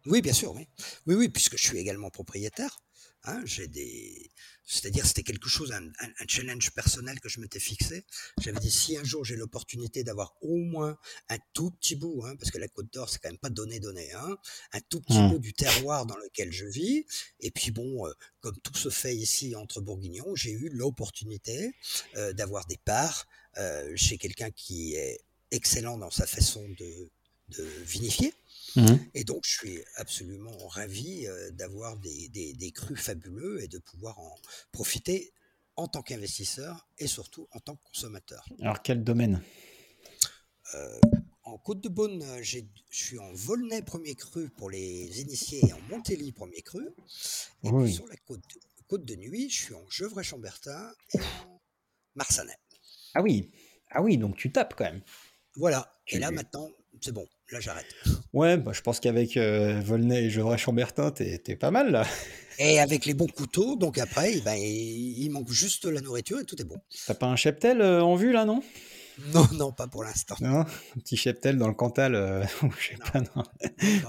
Oui, bien sûr, oui. Oui, oui, puisque je suis également propriétaire. Hein, j'ai des, c'est-à-dire c'était quelque chose, un, challenge personnel que je m'étais fixé. J'avais dit si un jour j'ai l'opportunité d'avoir au moins un tout petit bout, hein, parce que la Côte d'Or c'est quand même pas donné donné, hein, un tout petit mmh. bout du terroir dans lequel je vis. Et puis bon, euh, comme tout se fait ici entre bourguignons, j'ai eu l'opportunité euh, d'avoir des parts euh, chez quelqu'un qui est excellent dans sa façon de, de vinifier. Mmh. Et donc, je suis absolument ravi euh, d'avoir des, des, crus fabuleux et de pouvoir en profiter en tant qu'investisseur et surtout en tant que consommateur. Alors, quel domaine? Euh, En Côte de Beaune, je suis en Volnay premier cru pour les initiés et en Montélie premier cru. Et puis sur la côte, côte de Nuit, je suis en Gevrey-Chambertin et en Marsanais. Ah oui, ah oui, donc tu tapes quand même. Voilà. Et là maintenant, c'est bon, là j'arrête. Ouais, bah, je pense qu'avec euh, Volnay et Gevrey Chambertin, t'es, pas mal là. Et avec les bons couteaux, donc après, eh ben, il manque juste la nourriture et tout est bon. T'as pas un cheptel euh, en vue là, non? Non, non, pas pour l'instant. Non, un petit cheptel dans le Cantal, euh, je sais pas, non.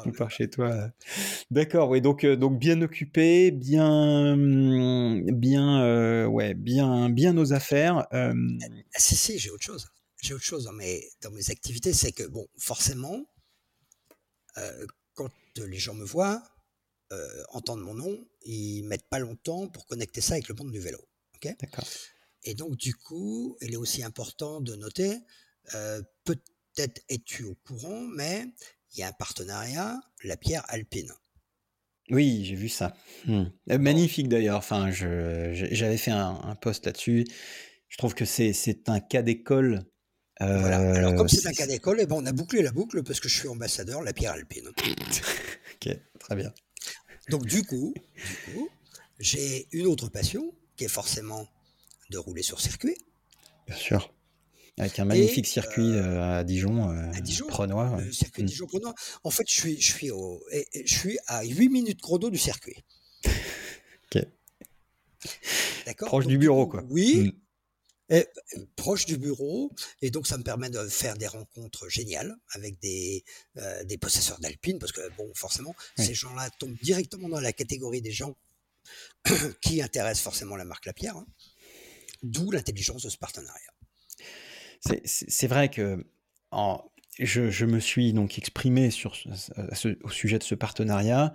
Ou par chez toi. D'accord, oui, donc, donc bien occupé, bien, bien, ouais, bien, bien nos affaires. Ah, si, si, j'ai autre chose j'ai autre chose dans mes, dans mes activités, c'est que, bon, forcément, euh, quand les gens me voient, euh, entendent mon nom, ils mettent pas longtemps pour connecter ça avec le monde du vélo. ok? D'accord. Et donc, du coup, il est aussi important de noter, euh, peut-être es-tu au courant, mais il y a un partenariat, la pierre alpine. Oui, j'ai vu ça. Hmm. Magnifique d'ailleurs. Enfin, j'avais fait un, un post là-dessus. Je trouve que c'est un cas d'école voilà. Alors, comme c'est un cas d'école, eh ben, on a bouclé la boucle parce que je suis ambassadeur la pierre alpine. ok, très bien. Donc, du coup, du coup j'ai une autre passion qui est forcément de rouler sur circuit. Bien sûr. Avec un magnifique circuit euh, euh, à Dijon, euh, à Dijon Prenois. Le circuit mm. Dijon-Prenois. En fait, je suis, je, suis au, je suis à 8 minutes chrono du circuit. ok. D'accord? Proche du bureau, quoi. Oui. Mm proche du bureau et donc ça me permet de faire des rencontres géniales avec des, euh, des possesseurs d'Alpine parce que bon forcément ces gens-là tombent directement dans la catégorie des gens qui intéressent forcément la marque Lapierre, hein. d'où l'intelligence de ce partenariat. C'est vrai que en, je, je, me suis donc exprimé sur ce, au sujet de ce partenariat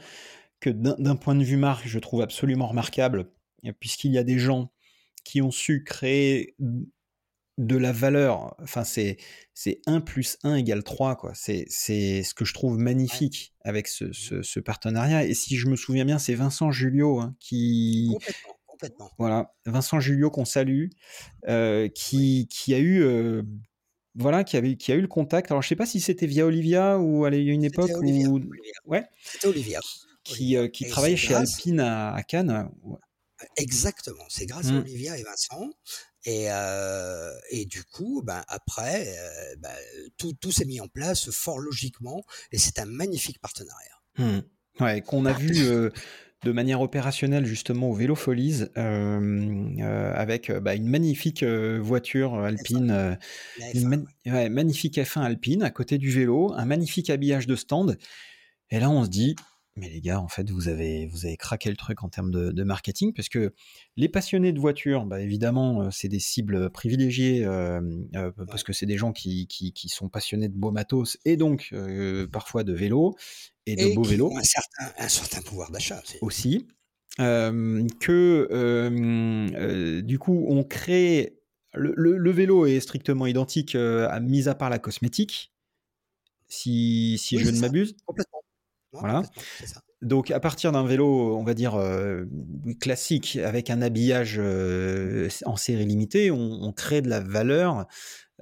que d'un point de vue marque, je trouve absolument remarquable puisqu'il y a des gens qui ont su créer de la valeur. Enfin, c'est, c'est 1 plus 1 égale 3, quoi. C'est, c'est ce que je trouve magnifique avec ce, mmh ce, partenariat. Et si je me souviens bien, c'est Vincent Julio hein, qui. Complètement, complètement. Voilà, Vincent Julio qu'on salue, euh, qui, qui a eu. Euh, voilà, qui, avait, qui a eu le contact. Alors, je sais pas si c'était via Olivia ou il y a une époque où. Ouais. C'était Olivia. Qui, euh, qui travaillait chez Alpine à, à Cannes. Exactement, c'est grâce à mmh. Olivia et Vincent. Et, euh, et du coup, ben, après, euh, ben, tout, tout s'est mis en place fort logiquement et c'est un magnifique partenariat. Mmh. Ouais, qu'on a vu euh, de manière opérationnelle justement au Vélo Folies avec bah, une magnifique voiture alpine, une magnifique F1 alpine à côté du vélo, un magnifique habillage de stand. Et là, on se dit, mais les gars, en fait, vous avez, vous avez craqué le truc en termes de, marketing, parce que les passionnés de voitures, bah, évidemment, euh, c'est des cibles privilégiées, euh, euh, parce que c'est des gens qui, qui, sont passionnés de beaux matos, et donc parfois de vélo, et de beaux vélos. un certain, un certain pouvoir d'achat. Aussi. que du coup, on crée... Le, vélo est strictement identique, à, mis à part la cosmétique, si, si je ne m'abuse. Complètement. Voilà. Donc à partir d'un vélo, on va dire euh, classique, avec un habillage euh, en série limitée, on, crée de la valeur.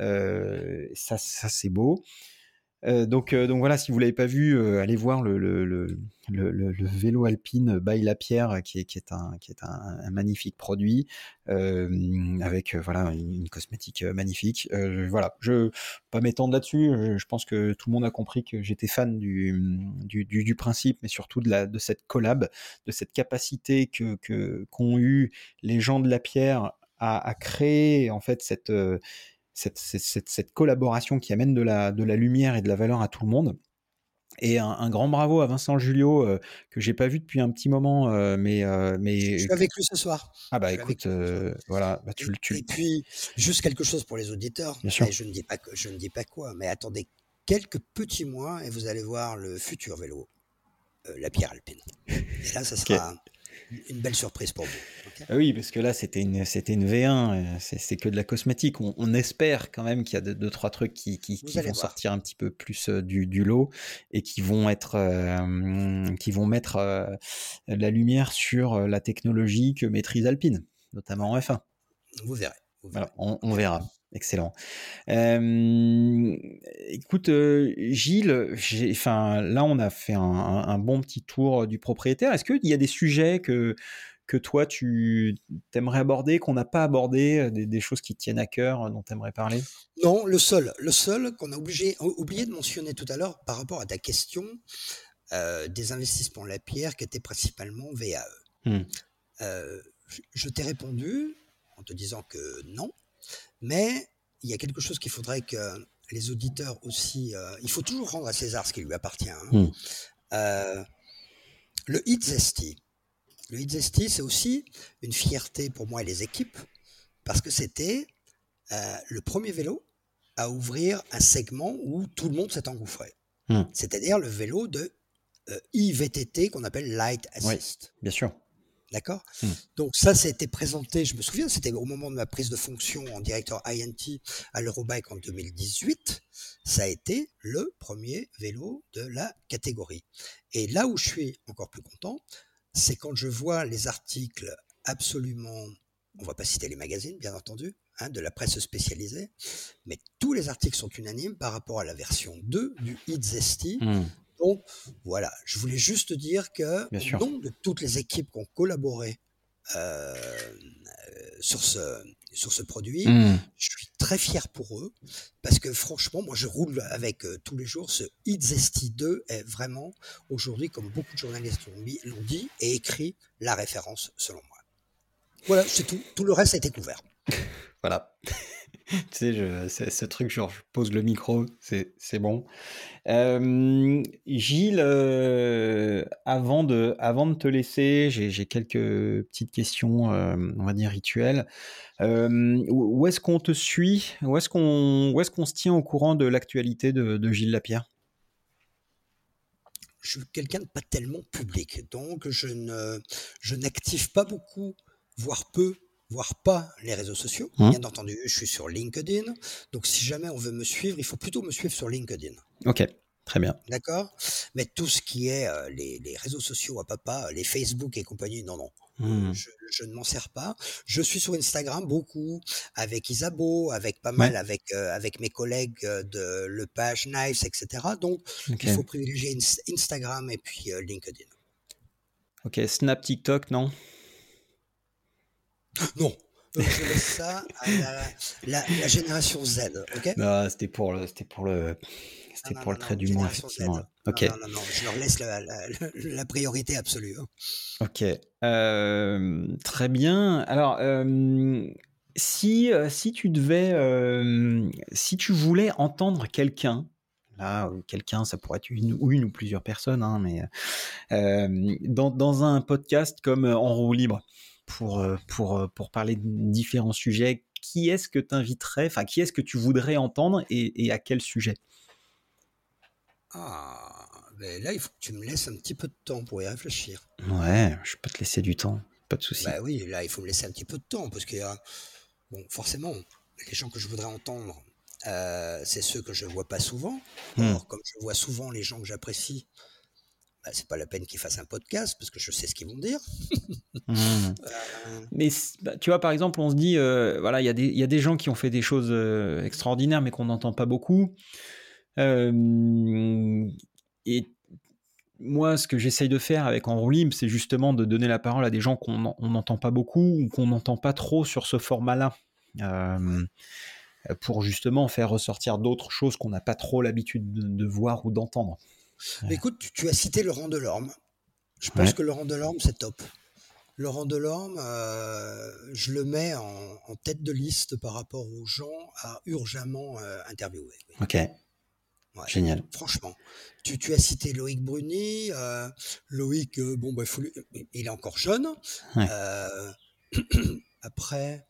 Euh, ça, ça c'est beau. Euh, donc, euh, donc voilà, si vous l'avez pas vu, euh, allez voir le, vélo alpine Baille la Pierre, qui est, un, magnifique produit avec voilà une, cosmétique magnifique. voilà, je pas m'étendre là-dessus. Je pense que tout le monde a compris que j'étais fan du, principe, mais surtout de cette collab, de cette capacité que qu'ont eu les gens de la pierre à, à créer en fait cette cette, cette, cette, collaboration qui amène de la, de la lumière et de la valeur à tout le monde. Et un, grand bravo à Vincent Julio, euh, que j'ai pas vu depuis un petit moment, euh, mais, euh, mais... Je suis avec lui ce soir. Ah bah écoute, voilà, bah, tu, tu... Et puis, juste quelque chose pour les auditeurs. Bien sûr. Je ne, dis pas, je ne dis pas quoi, mais attendez quelques petits mois et vous allez voir le futur vélo, la pierre alpine. Et là, ça sera une belle surprise pour vous. Ah oui, parce que là, c'était une, c'était une V1, euh, c'est, que de la cosmétique. On, espère quand même qu'il y a deux, trois trucs qui, qui, vont sortir un petit peu plus euh, du, du, lot et qui vont être, euh, qui vont mettre la lumière sur la technologie que maîtrise Alpine, notamment en F1. Vous verrez. on, verra. Excellent. Euh, écoute, euh, Gilles, enfin, là, on a fait un, bon petit tour du propriétaire. Est-ce qu'il y a des sujets que, que toi, tu aimerais aborder, qu'on n'a pas abordé, des, choses qui tiennent à cœur, dont tu aimerais parler? Non, le seul, le seul qu'on a obligé, oublié de mentionner tout à l'heure par rapport à ta question euh, des investissements La Pierre, qui étaient principalement VAE. Hmm. je t'ai répondu en te disant que non, mais il y a quelque chose qu'il faudrait que les auditeurs aussi. Euh, il faut toujours rendre à César ce qui lui appartient. Hein. Hmm. Euh, le Hit Zesty. Le Hit Zesty, c'est aussi une fierté pour moi et les équipes, parce que c'était euh, le premier vélo à ouvrir un segment où tout le monde s'est engouffré. Hmm. C'est-à-dire le vélo de IVTT qu'on appelle Light Assist. bien sûr. D'accord? Mmh. Donc ça, ça a été présenté, je me souviens, c'était au moment de ma prise de fonction en directeur INT à l'Eurobike en 2018. Ça a été le premier vélo de la catégorie. Et là où je suis encore plus content, c'est quand je vois les articles absolument, on va pas citer les magazines, bien entendu, hein, de la presse spécialisée, mais tous les articles sont unanimes par rapport à la version 2 du Itzesti, mmh. Donc voilà, je voulais juste dire que au nom de toutes les équipes qui ont collaboré euh, sur ce sur ce produit, mmh. je suis très fier pour eux parce que franchement, moi je roule avec euh, tous les jours. Ce Itzesti 2 est vraiment aujourd'hui, comme beaucoup de journalistes l'ont dit et écrit, la référence selon moi. Voilà, c'est tout. Tout le reste a été couvert. Voilà. tu sais, ce truc, genre, je pose le micro, c'est, bon. Euh, Gilles, euh, avant, de, avant de te laisser, j'ai, quelques petites questions, euh, on va dire, rituelles. où est-ce qu'on te suit? Où est-ce qu'on, qu'on se tient au courant de l'actualité de, de Gilles Lapierre? Je suis quelqu'un de pas tellement public, donc je je n'active pas beaucoup, voire peu, voire pas les réseaux sociaux. Mmh. Bien entendu, je suis sur LinkedIn. Donc, si jamais on veut me suivre, il faut plutôt me suivre sur LinkedIn. Ok, très bien. D'accord? Mais tout ce qui est euh, les, réseaux sociaux à papa, les Facebook et compagnie, non, non. Mmh. Je, ne m'en sers pas. Je suis sur Instagram beaucoup, avec Isabeau, avec pas mal, avec, euh, avec mes collègues euh, de Le Page Knives, etc. Donc, il faut privilégier Instagram et puis LinkedIn. Ok, Snap, TikTok, non? non, Donc je laisse ça à la, génération Z. ok? Non, c'était pour le, c'était pour le, c'était pour le trait d'humour effectivement. Ok. Non, non, non, je leur laisse la, priorité absolue. Hein. Ok. Euh, très bien. Alors. Euh, si, euh, si tu devais, si tu voulais entendre quelqu'un Là, quelqu'un, ça pourrait être une ou une ou plusieurs personnes, hein, mais dans, dans, un podcast comme En roue libre, pour, pour, pour parler de différents sujets, qui est-ce que tu inviterais, enfin, qui est-ce que tu voudrais entendre et, et à quel sujet? Ah, ben là, il faut que tu me laisses un petit peu de temps pour y réfléchir. Ouais, je peux te laisser du temps, pas de souci. Bah oui, là, il faut me laisser un petit peu de temps, parce que, bon, forcément, les gens que je voudrais entendre, euh, c'est ceux que je vois pas souvent. Hmm. Comme je vois souvent les gens que j'apprécie, bah, c'est pas la peine qu'ils fassent un podcast parce que je sais ce qu'ils vont dire. Hmm. Euh, mais bah, tu vois, par exemple, on se dit, euh, voilà, il y, y, a des gens qui ont fait des choses extraordinaires, mais qu'on n'entend pas beaucoup. et moi, ce que j'essaye de faire avec Enroulim, c'est justement de donner la parole à des gens qu'on n'entend pas beaucoup ou qu'on n'entend pas trop sur ce format-là. Euh, pour justement faire ressortir d'autres choses qu'on n'a pas trop l'habitude de, voir ou d'entendre. Écoute, tu, as cité Laurent Delorme. Je pense que Laurent Delorme, c'est top. Laurent Delorme, euh, je le mets en, tête de liste par rapport aux gens à urgemment euh, interviewer. Ok. Génial. Franchement. Tu, as cité Loïc Bruni. Loïc, bon, bah, il est encore jeune. après,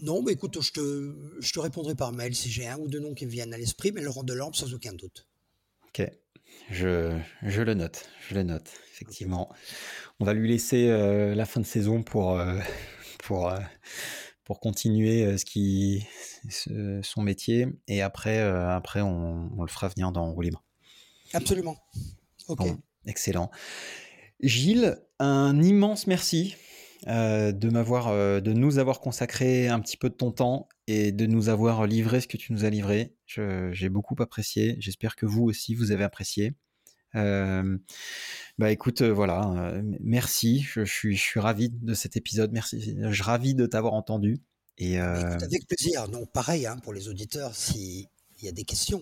non, mais écoute, je te, je te répondrai par mail si j'ai un ou deux noms qui me viennent à l'esprit, mais Laurent Delorme sans aucun doute. Ok, je, je le note, je le note, effectivement. On va lui laisser euh, la fin de saison pour, euh, pour, euh, pour continuer ce qui, son métier, et après, après on, on, le fera venir dans Roue Libre. Absolument. Ok. excellent. Gilles, un immense merci euh, de m'avoir, euh, de nous avoir consacré un petit peu de ton temps et de nous avoir livré ce que tu nous as livré. j'ai beaucoup apprécié. J'espère que vous aussi vous avez apprécié. Euh, bah écoute, voilà, merci. Je, suis, je suis ravi de cet épisode. Merci. Je suis ravi de t'avoir entendu. Et avec plaisir. Non, pareil hein, pour les auditeurs, s'il y a des questions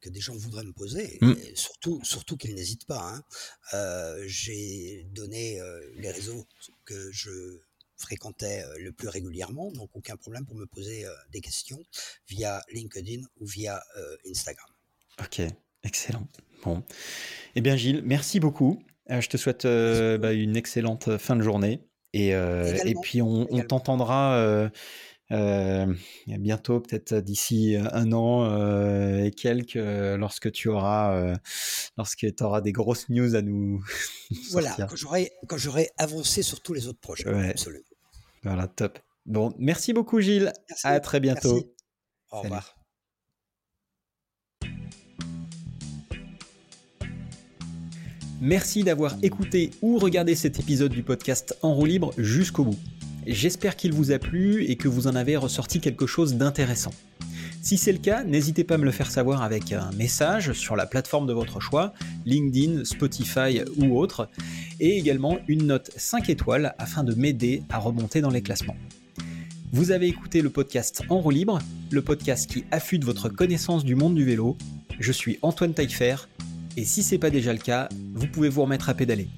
que des gens voudraient me poser, mmh. surtout, surtout qu'ils n'hésitent pas. Hein. J'ai donné les réseaux que je fréquentais le plus régulièrement, donc aucun problème pour me poser des questions via LinkedIn ou via Instagram. Ok, excellent. Bon, eh bien Gilles, merci beaucoup. je te souhaite bah, une excellente fin de journée et, et puis on, on t'entendra euh, bientôt, peut-être d'ici un an euh, et quelques, euh, lorsque tu auras, lorsque tu auras des grosses news à nous. voilà, quand j'aurai avancé sur tous les autres projets. Absolument. Voilà, top. Bon, merci beaucoup, Gilles. À très bientôt. Au revoir. Merci d'avoir écouté ou regardé cet épisode du podcast En roue libre jusqu'au bout. J'espère qu'il vous a plu et que vous en avez ressorti quelque chose d'intéressant. Si c'est le cas, n'hésitez pas à me le faire savoir avec un message sur la plateforme de votre choix, LinkedIn, Spotify ou autre, et également une note 5 étoiles afin de m'aider à remonter dans les classements. Vous avez écouté le podcast En roue libre, le podcast qui affûte votre connaissance du monde du vélo. Je suis Antoine Taillefer, et si c'est pas déjà le cas, vous pouvez vous remettre à pédaler.